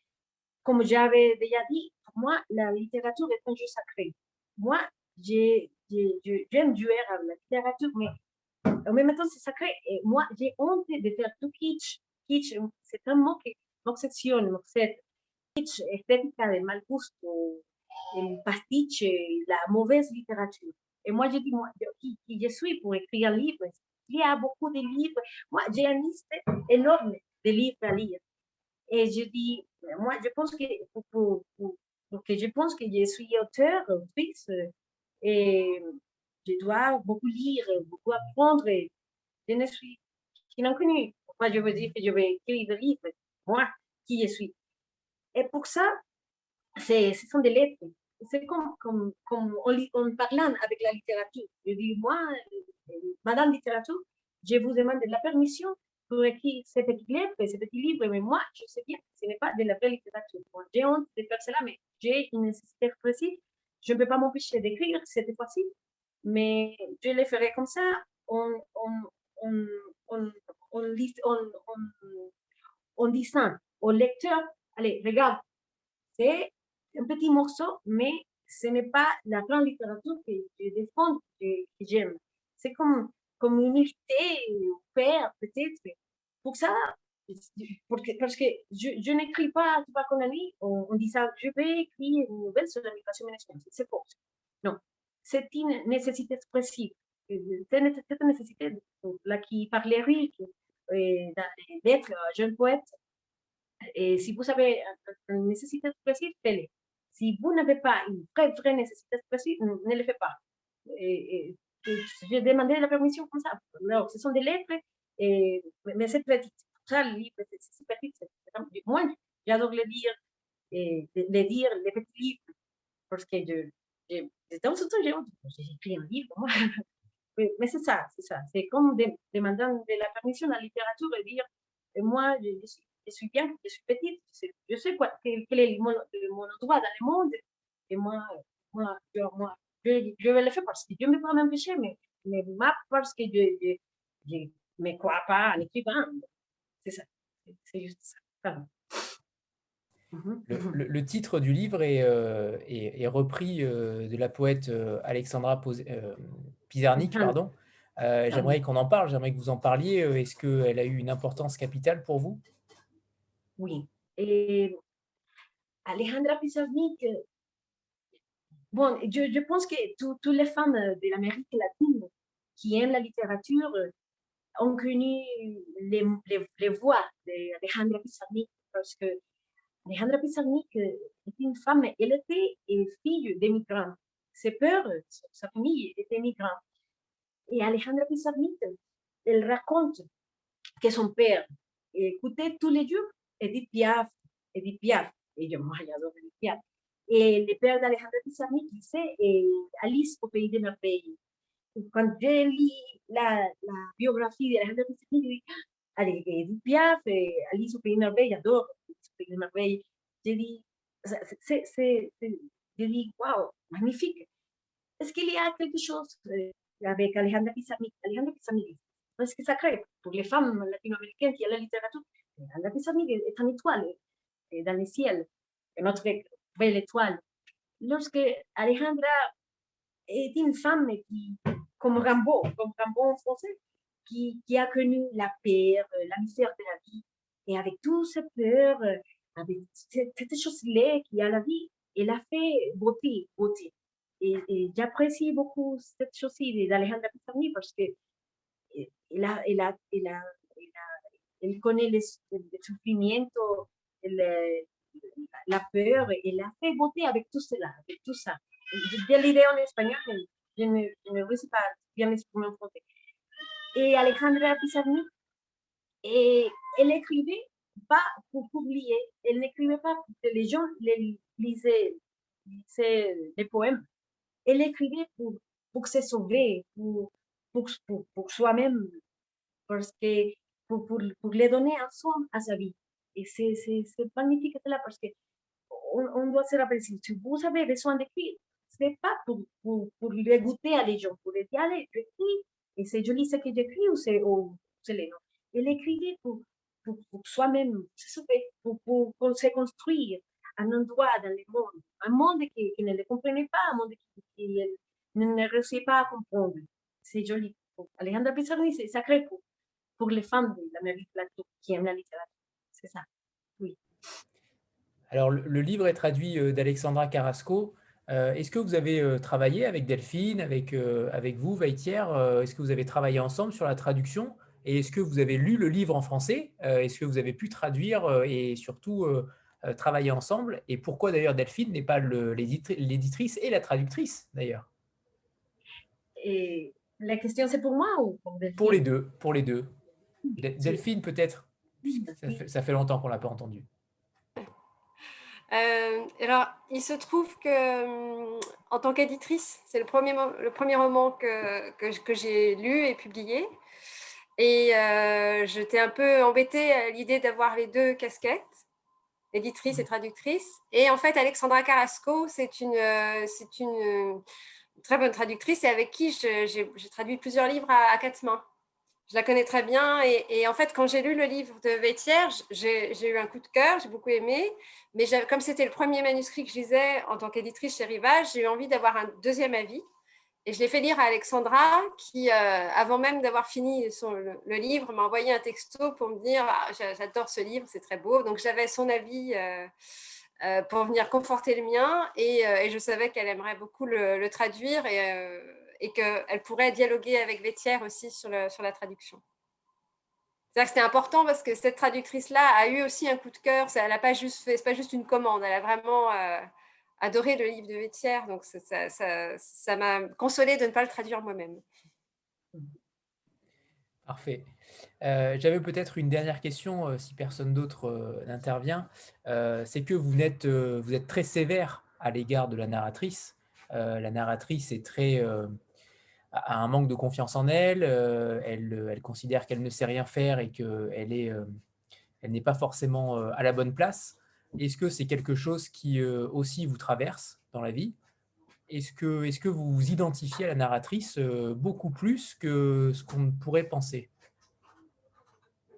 comme j'avais déjà dit, pour moi, la littérature est un jeu sacré. Moi, j'aime jouer à la littérature, mais en même temps, c'est sacré. Et moi, j'ai honte de faire tout kitsch. Kitsch, c'est un mot qui m'obsessionne, m'obsède. Kitsch, estética de mal gusto, el pastiche, la mauvaise littérature. Et moi, je dis, moi, qui, je suis pour écrire un livre, il y a beaucoup de livres. Moi, j'ai une liste énorme de livres à lire. Et je dis, moi, je pense que, pour, que je pense que je suis auteur, autrice, et je dois beaucoup lire, beaucoup apprendre. Je ne suis qu'une inconnue. Pourquoi je veux dire que je vais écrire des livres? Moi, qui je suis. Et pour ça, ce sont des lettres. C'est comme, comme, comme en, parlant avec la littérature. Je dis, moi, Madame Littérature, je vous demande la permission pour écrire cette petite lettre, ce petit livre, mais moi, je sais bien que ce n'est pas de la vraie littérature. j'ai honte de faire cela, mais j'ai une nécessité précise. Je ne peux pas m'empêcher d'écrire cette fois-ci, mais je le ferai comme ça, en, en disant au lecteur, allez, regarde, c'est un petit morceau, mais ce n'est pas la grande littérature que je défends, que, j'aime. C'est comme, comme une unité, père, peut-être. Pour ça, parce que je, n'écris pas, tu vois, comme ami, on, on, dit ça, je vais écrire une nouvelle sur l'immigration management. C'est faux. Non, c'est une nécessité expressive. C'est une nécessité là, qui parlait Rick, lettres, jeune poète. Et si vous avez une nécessité expressive, faites-le. Si vous n'avez pas une vraie, vraie nécessité ne le faites pas. Et, j'ai demandé la permission comme ça. Alors, ce sont des lettres, et, mais c'est. Ça, le livre, c'est petit. Moi, j'adore le lire, et les dire, les petits livres, parce que je, je, de temps en un livre. Mais c'est ça, c'est ça. C'est comme de, demander de la permission à la littérature et dire, moi, je, je suis je suis bien, je suis petite, je sais, quoi, quel, est mon, mon, endroit dans le monde. Et moi, moi, je, moi je, je vais le faire parce que Dieu me pas m'empêcher, mais, mais pas parce que je ne me crois pas en écrivant. C'est ça, c'est juste ça. Mhm, le, mhm. le, le, titre du livre est, euh, est, est repris euh, de la poète euh, Alexandra euh, Pizarnik. Mhm. Pardon. j'aimerais qu'on en parle, j'aimerais que vous en parliez. Est-ce qu'elle a eu une importance capitale pour vous? Oui. Et Alejandra Pizarnik, bon, je, pense que toutes les femmes de l'Amérique latine qui aiment la littérature ont connu les, voix d'Alejandra Pizarnik parce que Alejandra Pizarnik est une femme, elle était fille d'émigrants. Ses pères, sa famille était migrante. Et Alejandra Pizarnik, elle raconte que son père écoutait tous les jours Edith Piaf, Edith Piaf, et yo, moi, j'adore Edith Piaf. Et le père d'Alejandro Pizarnik disait Alice au pays des merveilles. Quand j'ai lu la, la biographie d'Alejandro Pizarnik, je dis, allez, Edith Piaf, Alice au pays des merveilles, j'adore Alice au pays des merveilles. J'ai dit, c'est, j'ai dit, wow, magnifique. Est-ce qu'il y a quelque chose avec Alejandra Pizarnik? Alejandra Pizarnik, parce que sacré pour les femmes latino-américaines qui a la la Pizarnik est une étoile dans le ciel, notre belle étoile. Lorsque Alejandra est une femme qui, comme Rambo, comme Rambo en français, qui, a connu la peur, la misère de la vie, et avec toutes ces peurs, avec toutes choses-là qui a la vie, elle a fait beauté, beauté. Et, j'apprécie beaucoup cette chose-ci d'Alejandra Pizarnik parce que elle a, elle a, elle a él con el, el sufrimiento, el, la peur, et la fait beauté avec tout cela, avec tout ça. J'ai l'idée en espagnol, mais je ne, je réussis pas bien l'exprimer en français. Et Alexandra Pizarnik, et elle écrivait pas pour publier, elle n'écrivait pas les gens les lisaient, lisaient les poèmes. Elle écrivait pour, pour se sauver, pour, pour, pour, pour soi-même, parce que pour, pour, les donner un sens à sa vie. Et c'est magnifique cela parce que on, doit se rappeler, si vous avez besoin d'écrire, ce n'est pas pour, pour, les goûter à les gens, pour les dire, allez, j'écris, et c'est joli ce que j'écris ou c'est les noms. Elle écrivait pour, pour, pour soi-même, pour, pour, pour, se construire un endroit dans le monde, un monde qui, qui ne le comprenait pas, un monde qui, qui ne réussit pas à comprendre. C'est joli. Alejandra Pizarro, c'est sacré pour, pour les femmes de l'Amérique latine qui aiment la littérature. C'est ça, oui. Alors, le, livre est traduit euh, d'Alexandra Carrasco. Euh, Est-ce que vous avez euh, travaillé avec Delphine, avec, euh, avec vous, Vaitière Est-ce que vous avez travaillé ensemble sur la traduction? Et est-ce que vous avez lu le livre en français? Euh, Est-ce que vous avez pu traduire et surtout travailler ensemble? Et pourquoi d'ailleurs Delphine n'est pas l'éditrice et la traductrice d'ailleurs? Et la question c'est pour moi ou pour Delphine? Pour les deux, pour les deux. Delphine peut-être, ça fait, ça fait longtemps qu'on ne l'a pas entendu. Euh, alors, il se trouve que, en tant qu'éditrice, c'est le premier, le premier roman que, que, que j'ai lu et publié. Et euh, j'étais un peu embêtée à l'idée d'avoir les deux casquettes, éditrice et traductrice. Et en fait, Alexandra Carrasco, c'est une, c'est une très bonne traductrice et avec qui j'ai traduit plusieurs livres à, à quatre mains je la connais très bien. Et, en fait, quand j'ai lu le livre de Vétière, j'ai eu un coup de cœur, j'ai beaucoup aimé. Mais comme c'était le premier manuscrit que je lisais en tant qu'éditrice chez Rivage, j'ai eu envie d'avoir un deuxième avis. Et je l'ai fait lire à Alexandra, qui, euh, avant même d'avoir fini son, le, livre, m'a envoyé un texto pour me dire ah, J'adore ce livre, c'est très beau. Donc j'avais son avis euh, euh, pour venir conforter le mien. Et, je savais qu'elle aimerait beaucoup le, le traduire. Et et qu'elle pourrait dialoguer avec Vétière aussi sur, sur la traduction. C'était important parce que cette traductrice-là a eu aussi un coup de cœur. Elle n'a pas juste c'est une commande. Elle a vraiment euh, adoré le livre de Vétière. Donc ça, ça, m'a consolé de ne pas le traduire moi-même. Parfait. Euh, J'avais peut-être une dernière question, euh, si personne d'autre n'intervient. c'est que vous êtes, vous êtes très sévère à l'égard de la narratrice. la narratrice est très a un manque de confiance en elle, euh, elle, elle, considère qu'elle ne sait rien faire et qu'elle euh, elle n'est pas forcément euh, à la bonne place. Est-ce que c'est quelque chose qui euh, aussi vous traverse dans la vie? Est-ce que, vous vous identifiez à la narratrice euh, beaucoup plus que ce qu'on pourrait penser?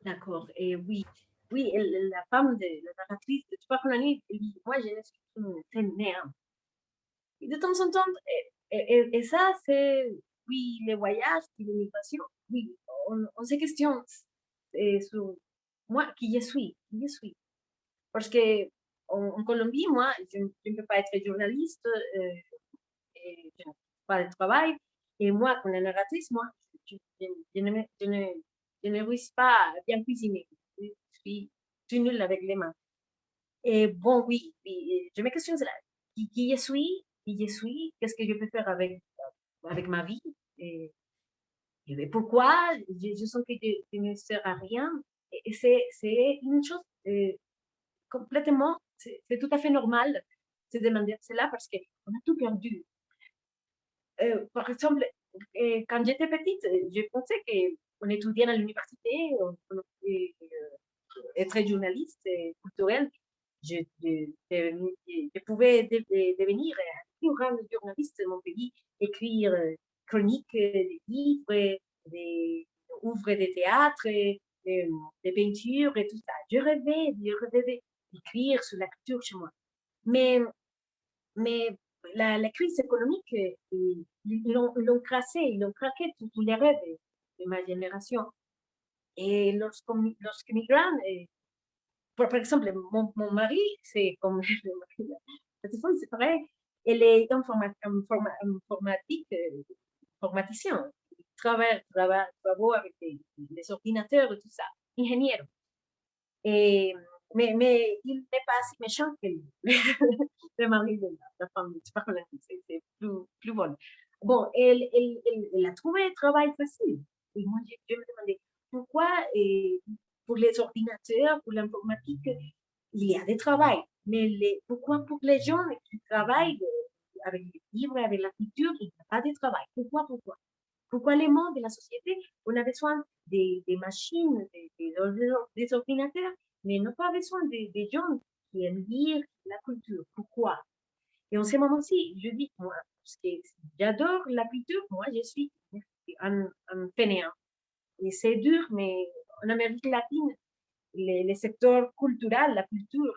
D'accord, et oui, oui, la femme de la narratrice de Tupac Colony, moi je suis très néant. De temps en temps, et ça, c'est oui, les voyages, l'immigration, oui, on, on, se questionne eh, sur moi, qui je suis, qui je suis. Parce que en, Colombie, moi, je, ne peux pas être journaliste, euh, et je n'ai pas de travail. Et moi, comme narratrice, moi, je, je, je, ne, ne, ne réussis pas bien cuisiner. Je suis, nulle avec les mains. Et bon, oui, je me questionne cela. Qui, qui je suis, qui je suis, qu'est-ce que je peux faire avec avec ma vie. Et, et pourquoi? Je, sens que je, ne sers à rien. Et c'est une chose euh, complètement, c'est tout à fait normal de demander cela parce qu'on a tout perdu. Euh, par exemple, euh, quand j'étais petite, je pensais qu'on étudiait à l'université, on, euh, être journaliste culturel, je, je, pouvais de, devenir un grand journaliste de mon pays, écrire chroniques, des livres, des ouvres de théâtre, des, peintures et tout ça. Je rêvais, je rêvais d'écrire sur la culture chez moi. Mais, mais la, crise économique, ils l'ont crassé, ils l'ont craqué tous les rêves de, ma génération. Et lorsque migrant, par, par exemple, mon, mon mari, c'est comme c'est pareil, elle est informatique, informaticien. Il travaille, avec les, ordinateurs et tout ça, ingénieur. Mais, il n'est pas si méchant que le mari de la, femme, c'est plus, plus bon. Bon, elle, elle, elle, a trouvé un travail facile. Et moi, je, me demandais pourquoi, et pour les ordinateurs, pour l'informatique, il y a des travail. Mais les, pourquoi pour les gens qui travaillent avec les livres, avec la culture, il n'y a pas de travail Pourquoi, pourquoi? Pourquoi les mondes de la société, on a besoin des, des machines, des, ordinateurs, mais n'a pas besoin des, des gens qui aiment lire la culture. Pourquoi? Et en ce moment-ci, je dis, moi, parce que j'adore la culture, moi, je suis un, un fainéant. Et c'est dur, mais en Amérique latine, les, les secteurs la, culture,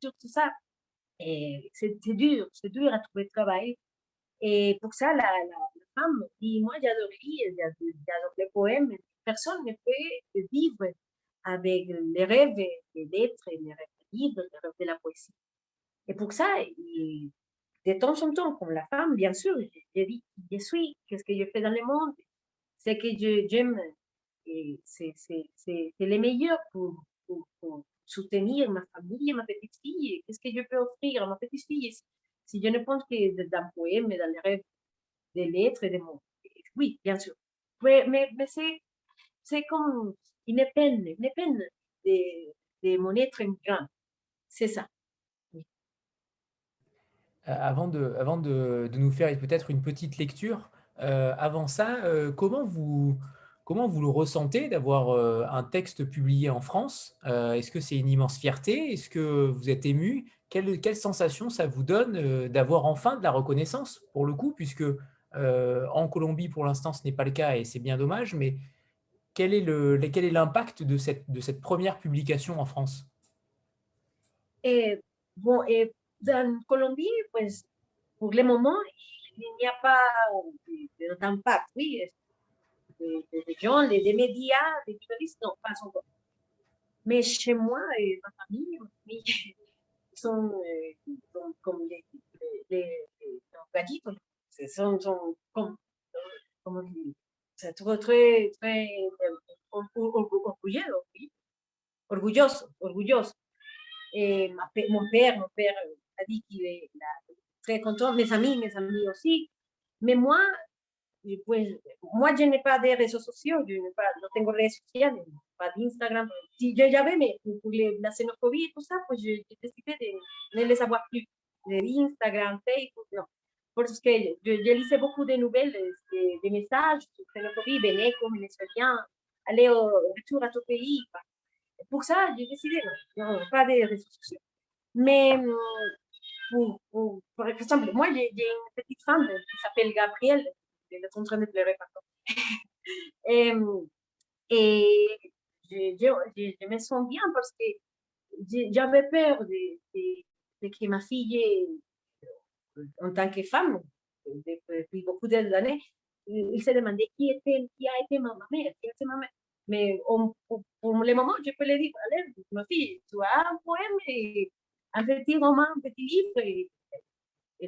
tout ça, c'est dur, c'est dur à trouver travail. Et pour ça, la, la, femme dit, moi, j'adore lire, j'adore les poèmes. Personne ne peut vivre avec les rêves des lettres, les rêves des livres, les rêves de la poésie. Et pour ça, de temps en temps, comme la femme, bien sûr, je, dis je suis, qu'est-ce que je fais dans le monde, c'est que j'aime, et c'est le meilleur pour, pour, soutenir ma famille, ma petite fille, qu'est-ce que je peux offrir à ma petite fille? Si je ne pense que d'un poème, dans les rêves des lettres et des mots. Oui, bien sûr. Mais, c'est comme une peine, une peine de, de mon être grand. C'est ça. Euh, avant de, avant de, nous faire peut-être une petite lecture, euh, avant ça, euh, comment, vous, comment vous le ressentez d'avoir un texte publié en France? Est-ce que c'est une immense fierté? Est-ce que vous êtes ému? Quelle, sensation ça vous donne d'avoir enfin de la reconnaissance, pour le coup, puisque en Colombie, pour l'instant, ce n'est pas le cas et c'est bien dommage, mais quel est, l'impact de cette, première publication en France? Et, bon, et en Colombie, pour le moment, il n'y a pas d'impact, oui, des gens, des médias, des journalistes, non, pas encore. Mais chez moi et ma famille, ils sont, sont comme les, les, les sont, sont comme, comme c'est très, très, très orgulleux, oui. orgulloso, orgulloso. Et ma, mon père, mon père a dit qu'il est très content, mes amis, mes amis aussi. Mais moi, pues, moi, je n'ai pas de réseaux sociaux, je n'ai pas, no tengo redes pas d'Instagram. Si yo ya la xénophobie et tout ça, pues je, je décidé de ne les avoir plus. De Instagram, Facebook, non. Parce que je, lisais beaucoup de nouvelles, de, de messages sur xénophobie, venez comme venezuelien, allez au retour à ton pays. Pour ça, j'ai décidé, non, pas de réseaux sociaux. Mais pour, pour, par exemple, moi, j'ai une petite femme qui s'appelle Gabrielle. En train de pleurer, pardon. et, je, me sens bien parce que j'avais peur de, que ma fille, en tant que femme, depuis beaucoup d'années, il se demandait qui, était, qui a été ma mère, qui a été ma mère. Mais pour, pour, le moment, je peux le dire, allez, ma fille, tu as un poème un petit roman, un petit livre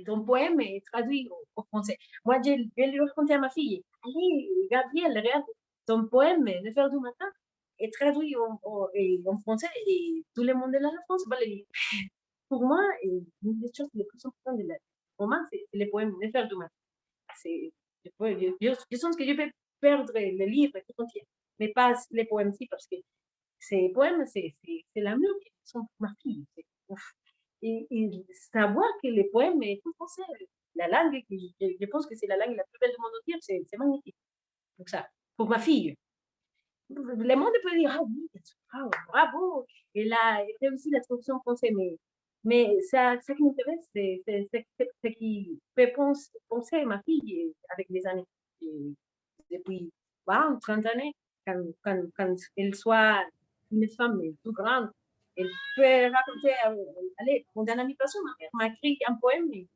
ton poème est traduit au, français. Moi, je, vais lui raconter à ma fille, allez, Gabriel, regarde, ton poème, Le faire du matin, est traduit en, en, français et tout le monde de la France va le lire. Pour moi, une des choses les plus importantes de la roman, c'est les poèmes, Le faire du matin. Je, je, je, sens que je vais perdre le livre tout entier, mais pas les poèmes-ci parce que ces poèmes, c'est l'amour qui sont pour ma fille. Et, savoir que les poèmes est tout français, la langue, je, pense que c'est la langue la plus belle du monde entier, c'est magnifique. Pour ça, pour ma fille. Le monde peut dire, ah oui, bravo, elle a réussi la traduction française, mais, mais ça, ce qui m'intéresse, c'est ce qui fait penser, ma fille avec les années. depuis 20, 30 années, quand elle soit une femme plus grande, elle peut raconter, euh, allez, mon ami personne m'a écrit un poème et,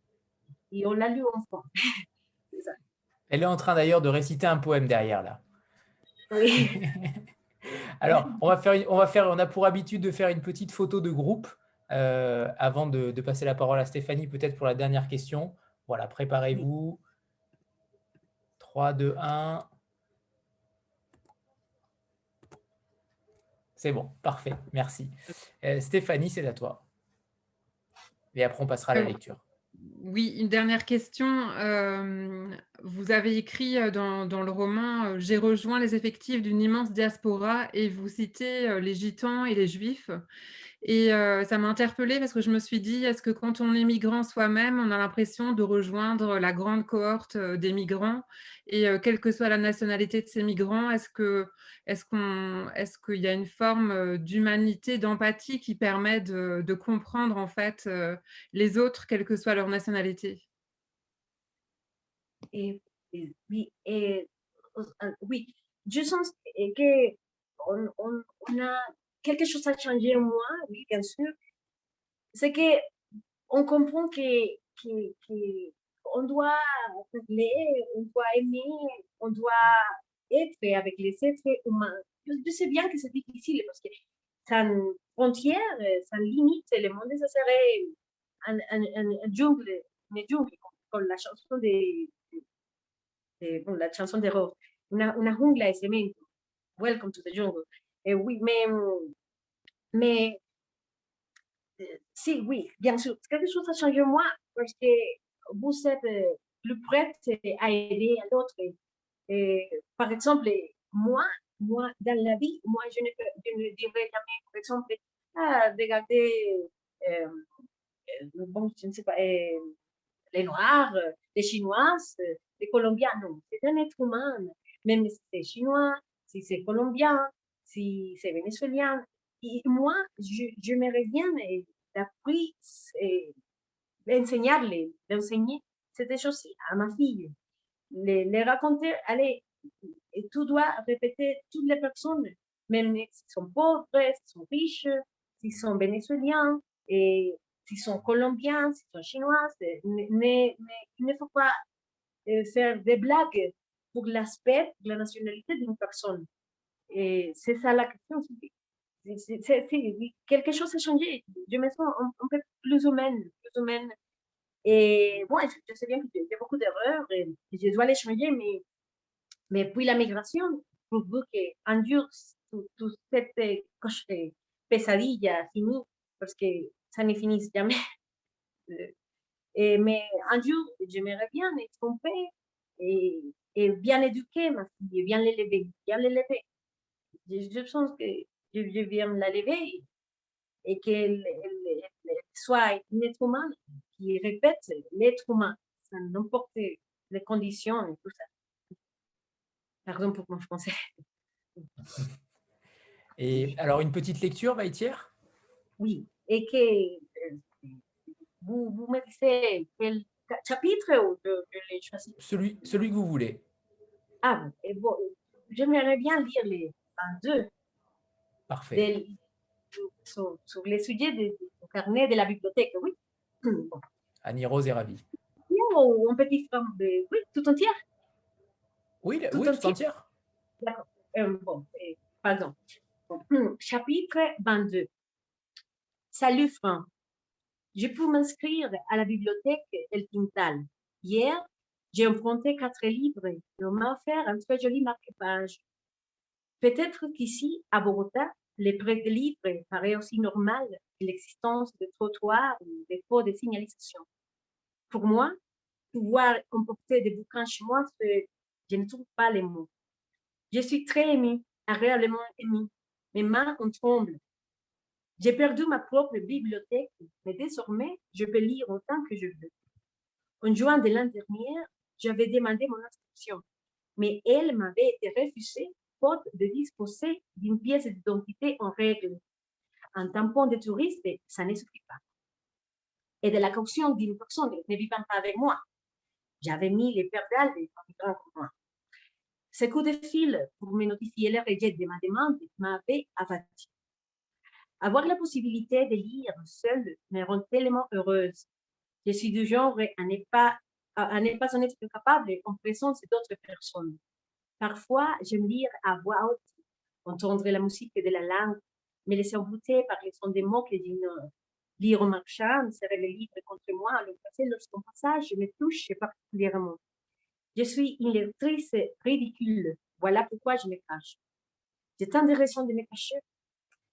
on l'a lu ensemble. ça. Elle est en train d'ailleurs de réciter un poème derrière là. Oui. Alors, on va faire, on va faire, on a pour habitude de faire une petite photo de groupe euh, avant de, de, passer la parole à Stéphanie, peut-être pour la dernière question. Voilà, préparez-vous. 3, 2, 1. C'est bon, parfait, merci. Euh, Stéphanie, c'est à toi. Et après, on passera à la lecture. oui, une dernière question. vous avez écrit dans, dans le roman J'ai rejoint les effectifs d'une immense diaspora et vous citez les gitans et les juifs. Et ça m'a interpellée parce que je me suis dit, est-ce que quand on est migrant soi-même, on a l'impression de rejoindre la grande cohorte des migrants? Et quelle que soit la nationalité de ces migrants, est-ce que est-ce qu'on est-ce qu'il y a une forme d'humanité, d'empathie qui permet de, comprendre en fait les autres, quelle que soit leur nationalité? Et, oui, et, oui, je sens que on, on a quelque chose a changé en moi, oui, bien sûr. C'est que on comprend que, doit parler, on doit aimer, on doit être avec les êtres humains. Je, sais bien que c'est difficile parce que sans frontière, sans limite, le monde, ça serait un, un, un, jungle, une jungle, comme la chanson de, la chanson de Rose, una jungla de cemento. Welcome to the jungle. Et oui, mais, mais si, oui, bien sûr, quelque chose a changé moi parce que vous êtes plus prête à aider à l'autre. Par exemple, moi, moi, dans la vie, moi, je ne, je ne dirais jamais, par exemple, ah, regardez, euh, bon, je ne sais pas, euh, les Noirs, les Chinois, les Colombiens, non, c'est un être humain, même si c'est chinois, si c'est colombien, si c'est vénézuélien. Et moi, j'aimerais bien d'apprendre, d'enseigner, d'enseigner cette chose à ma fille. Les, raconter, allez, et tu dois répéter toutes les personnes, même s'ils sont pauvres, s'ils sont riches, s'ils sont vénézuéliens, et s'ils sont colombiens, s'ils sont chinois, mais, il ne faut pas euh, faire des blagues pour l'aspect, la nationalité d'une personne. C'est ça la question. C'est, quelque chose a changé. Je me sens un, peu plus humaine, plus humaine. Et bon, je, sais bien y a beaucoup d'erreurs et, je dois les changer, mais, mais puis la migration prouve qu'endure toute cette pesadilla finie, parce que ça ne finit jamais. Mais un jour, j'aimerais bien être trompée et, et bien éduquer ma fille, bien l'élever, bien l'élever je pense que je, viens la lever et qu'elle soit un être humain qui répète l'être humain, n'importe les conditions et tout ça. Pardon pour mon français. Et alors, une petite lecture, Maïtière Oui, et que vous, vous me disiez quel chapitre ou de, celui, celui que vous voulez. Ah, et bon, j'aimerais bien lire les, deux. Parfait. sur, les sujets du carnet de la bibliothèque, oui. Annie Rose est ravie. Ou un petit forme de... Oui, tout entière Oui, tout, oui, tout entière. D'accord. Euh, bon, par exemple, chapitre 22. Salut Franck. Je peux m'inscrire à la bibliothèque El Quintal. Hier, j'ai emprunté quatre livres et on m'a offert un très joli marque-page. Peut-être qu'ici, à Bogota, les prêts de livres paraît aussi normal que l'existence de trottoirs ou des pots de signalisation. Pour moi, pouvoir emporter des bouquins chez moi, je ne trouve pas les mots. Je suis très émue, agréablement émue. Mes mains en tremblent. J'ai perdu ma propre bibliothèque, mais désormais, je peux lire autant que je veux. En juin de l'an dernier, j'avais demandé mon inscription, mais elle m'avait été refusée de disposer d'une pièce d'identité en règle. Un tampon de touriste, ça ne suffit pas. Et de la caution d'une personne ne vivant pas avec moi. J'avais mis les perdales pour moi. Ce coup de fil pour me notifier le rejet de ma demande m'avait abattu. Avoir la possibilité de lire seule me rend tellement heureuse. Je suis du genre à ne pas, à ne pas en être capable en présence d'autres personnes. Parfois, j'aime lire à voix haute, entendre la musique de la langue, me laisser embouter par les sons des mots que j'ignore. Lire en marchant, serrer le livre contre moi, le passer lorsqu'on passage me touche particulièrement. Je suis une lectrice ridicule. Voilà pourquoi je me cache. J'ai tant de raisons de me cacher.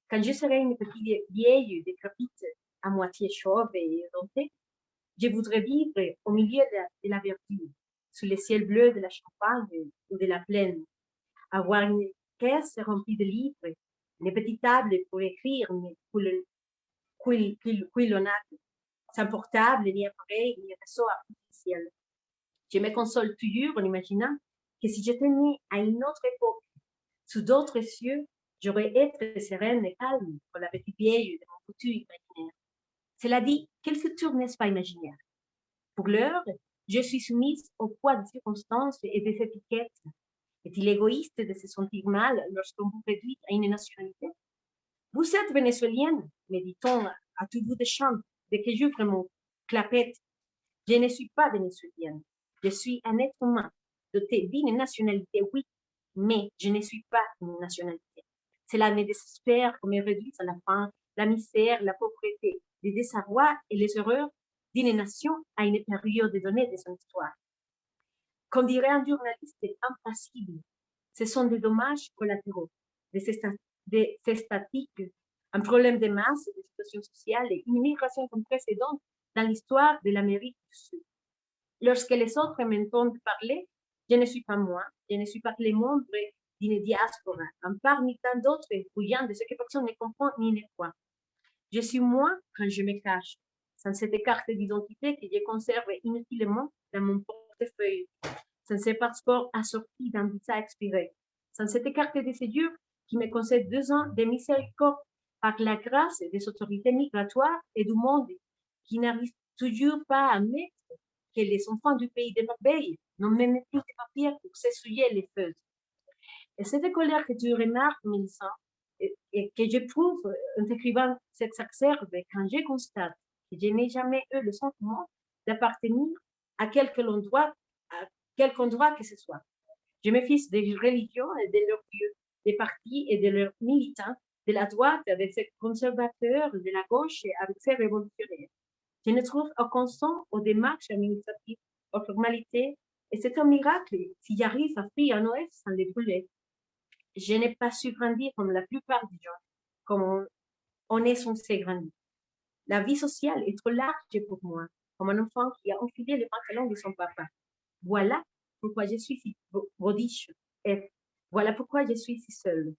Quand je serai une petite vieille décrépite, à moitié chauve et édentée, Je voudrais vivre au milieu de la, verdure, sous les ciels bleus de la Champagne ou de la plaine, avoir une caisse remplie de livres, une petite table pour écrire, une couillonnade, sans portable, ni appareil, ni réseau artificiel. Je me console toujours en imaginant que si j'étais née à une autre époque, sous d'autres cieux, j'aurais été sereine et calme pour la petite vieille de mon futur imaginaire. Cela dit, quel futur n'est-ce pas imaginaire? Pour l'heure, je suis soumise au poids des circonstances et des étiquettes. Est-il égoïste de se sentir mal lorsqu'on vous réduit à une nationalité? Vous êtes vénézuélienne, me dit-on à tout bout de champ, dès que j'ouvre mon clapette. Je ne suis pas vénézuélienne. Je suis un être humain doté d'une nationalité, oui, mais je ne suis pas une nationalité. Cela me désespère qu'on me réduise à la faim, la misère, la pauvreté, les désarrois et les erreurs d'une nation à une période donnée de son histoire. Comme dirait un journaliste impassible, ce sont des dommages collatéraux, des, des statiques, un problème de masse, de situation sociale et une migration sans précédent dans l'histoire de l'Amérique du Sud. Lorsque les autres m'entendent parler, je ne suis pas moi, je ne suis pas les membres d'une diaspora, un parmi tant d'autres bouillants de ce que personne ne comprend ni ne croit. Je suis moi quand je me cache, sans cette carte d'identité que je conserve inutilement dans mon portefeuille, sans ce passeport assorti d'un visa expiré, sans cette carte de séjour qui me concède deux ans de miséricorde par la grâce des autorités migratoires et du monde qui n'arrivent toujours pas à mettre que les enfants du pays de merveilles n'ont même plus de papier pour s'essuyer les feux. Et cette colère que tu remarques, Mélissa, et, que j'éprouve en écrivant cette s'exerbe quand je constate je n'ai jamais eu le sentiment d'appartenir à quelque endroit, à quelque endroit que ce soit. Je me fiche des religions et de leurs des partis et de leurs militants, de la droite avec ses conservateurs, de la gauche avec ses révolutionnaires. Je ne trouve aucun sens aux démarches administratives, aux formalités, et c'est un miracle si j'arrive à fuir un Noël sans les brûler. Je n'ai pas su grandir comme la plupart des gens, comme on, est censé grandir. La vie sociale est trop large pour moi, comme un enfant qui a enfilé le pantalon de son papa. Voilà pourquoi je suis si voilà pourquoi je suis si seule.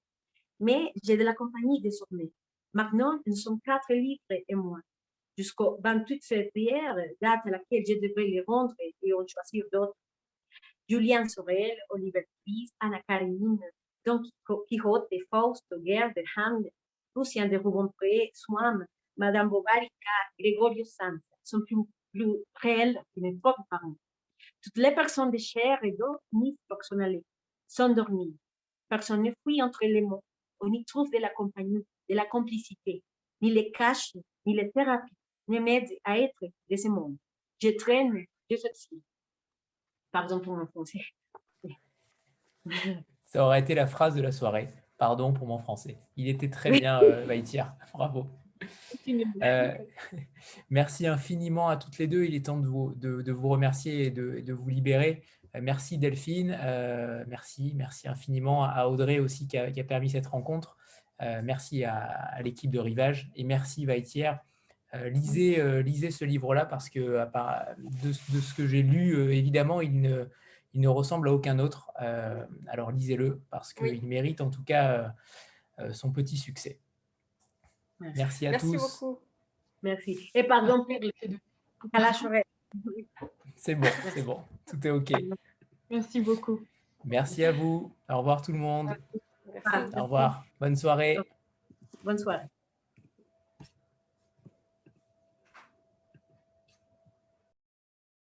Mais j'ai de la compagnie désormais. Maintenant, nous sommes quatre livres et moi jusqu'au 28 février, date à laquelle je devrais les rendre et en choisir d'autres. Julien Sorel, Oliver Twist, Anna Karenine, Don Quixote, Fausto, de Hamlet, Lucien de Rubempré, Swann, Madame Bovary, Gregorio Sanz sont plus, plus réels que mes propres parents. Toutes les personnes de chair et d'eau ni personnelles sont dormies. Personne ne fuit entre les mots. On y trouve de la compagnie, de la complicité, ni les caches, ni les thérapies ne m'aide à être de ce monde. Je traîne de ceci. Pardon pour mon français. Ça aurait été la phrase de la soirée. Pardon pour mon français. Il était très bien, euh, Bravo. Euh, merci infiniment à toutes les deux. Il est temps de vous, de, vous remercier et de, de vous libérer. Euh, merci Delphine. Euh, merci, merci infiniment à Audrey aussi qui a, qui a permis cette rencontre. merci à, à l'équipe de Rivage et merci Vaitière lisez, lisez ce livre-là parce que de, de, ce que j'ai lu, évidemment, il ne, il ne ressemble à aucun autre. alors lisez-le parce qu'il mérite en tout cas son petit succès. Merci, à tous. Merci beaucoup. Merci. Et pardon pour à la C'est bon, c'est bon. Tout est OK. Merci beaucoup. Merci à vous. Au revoir tout le monde. Au revoir. Bonne soirée. Bonne soirée.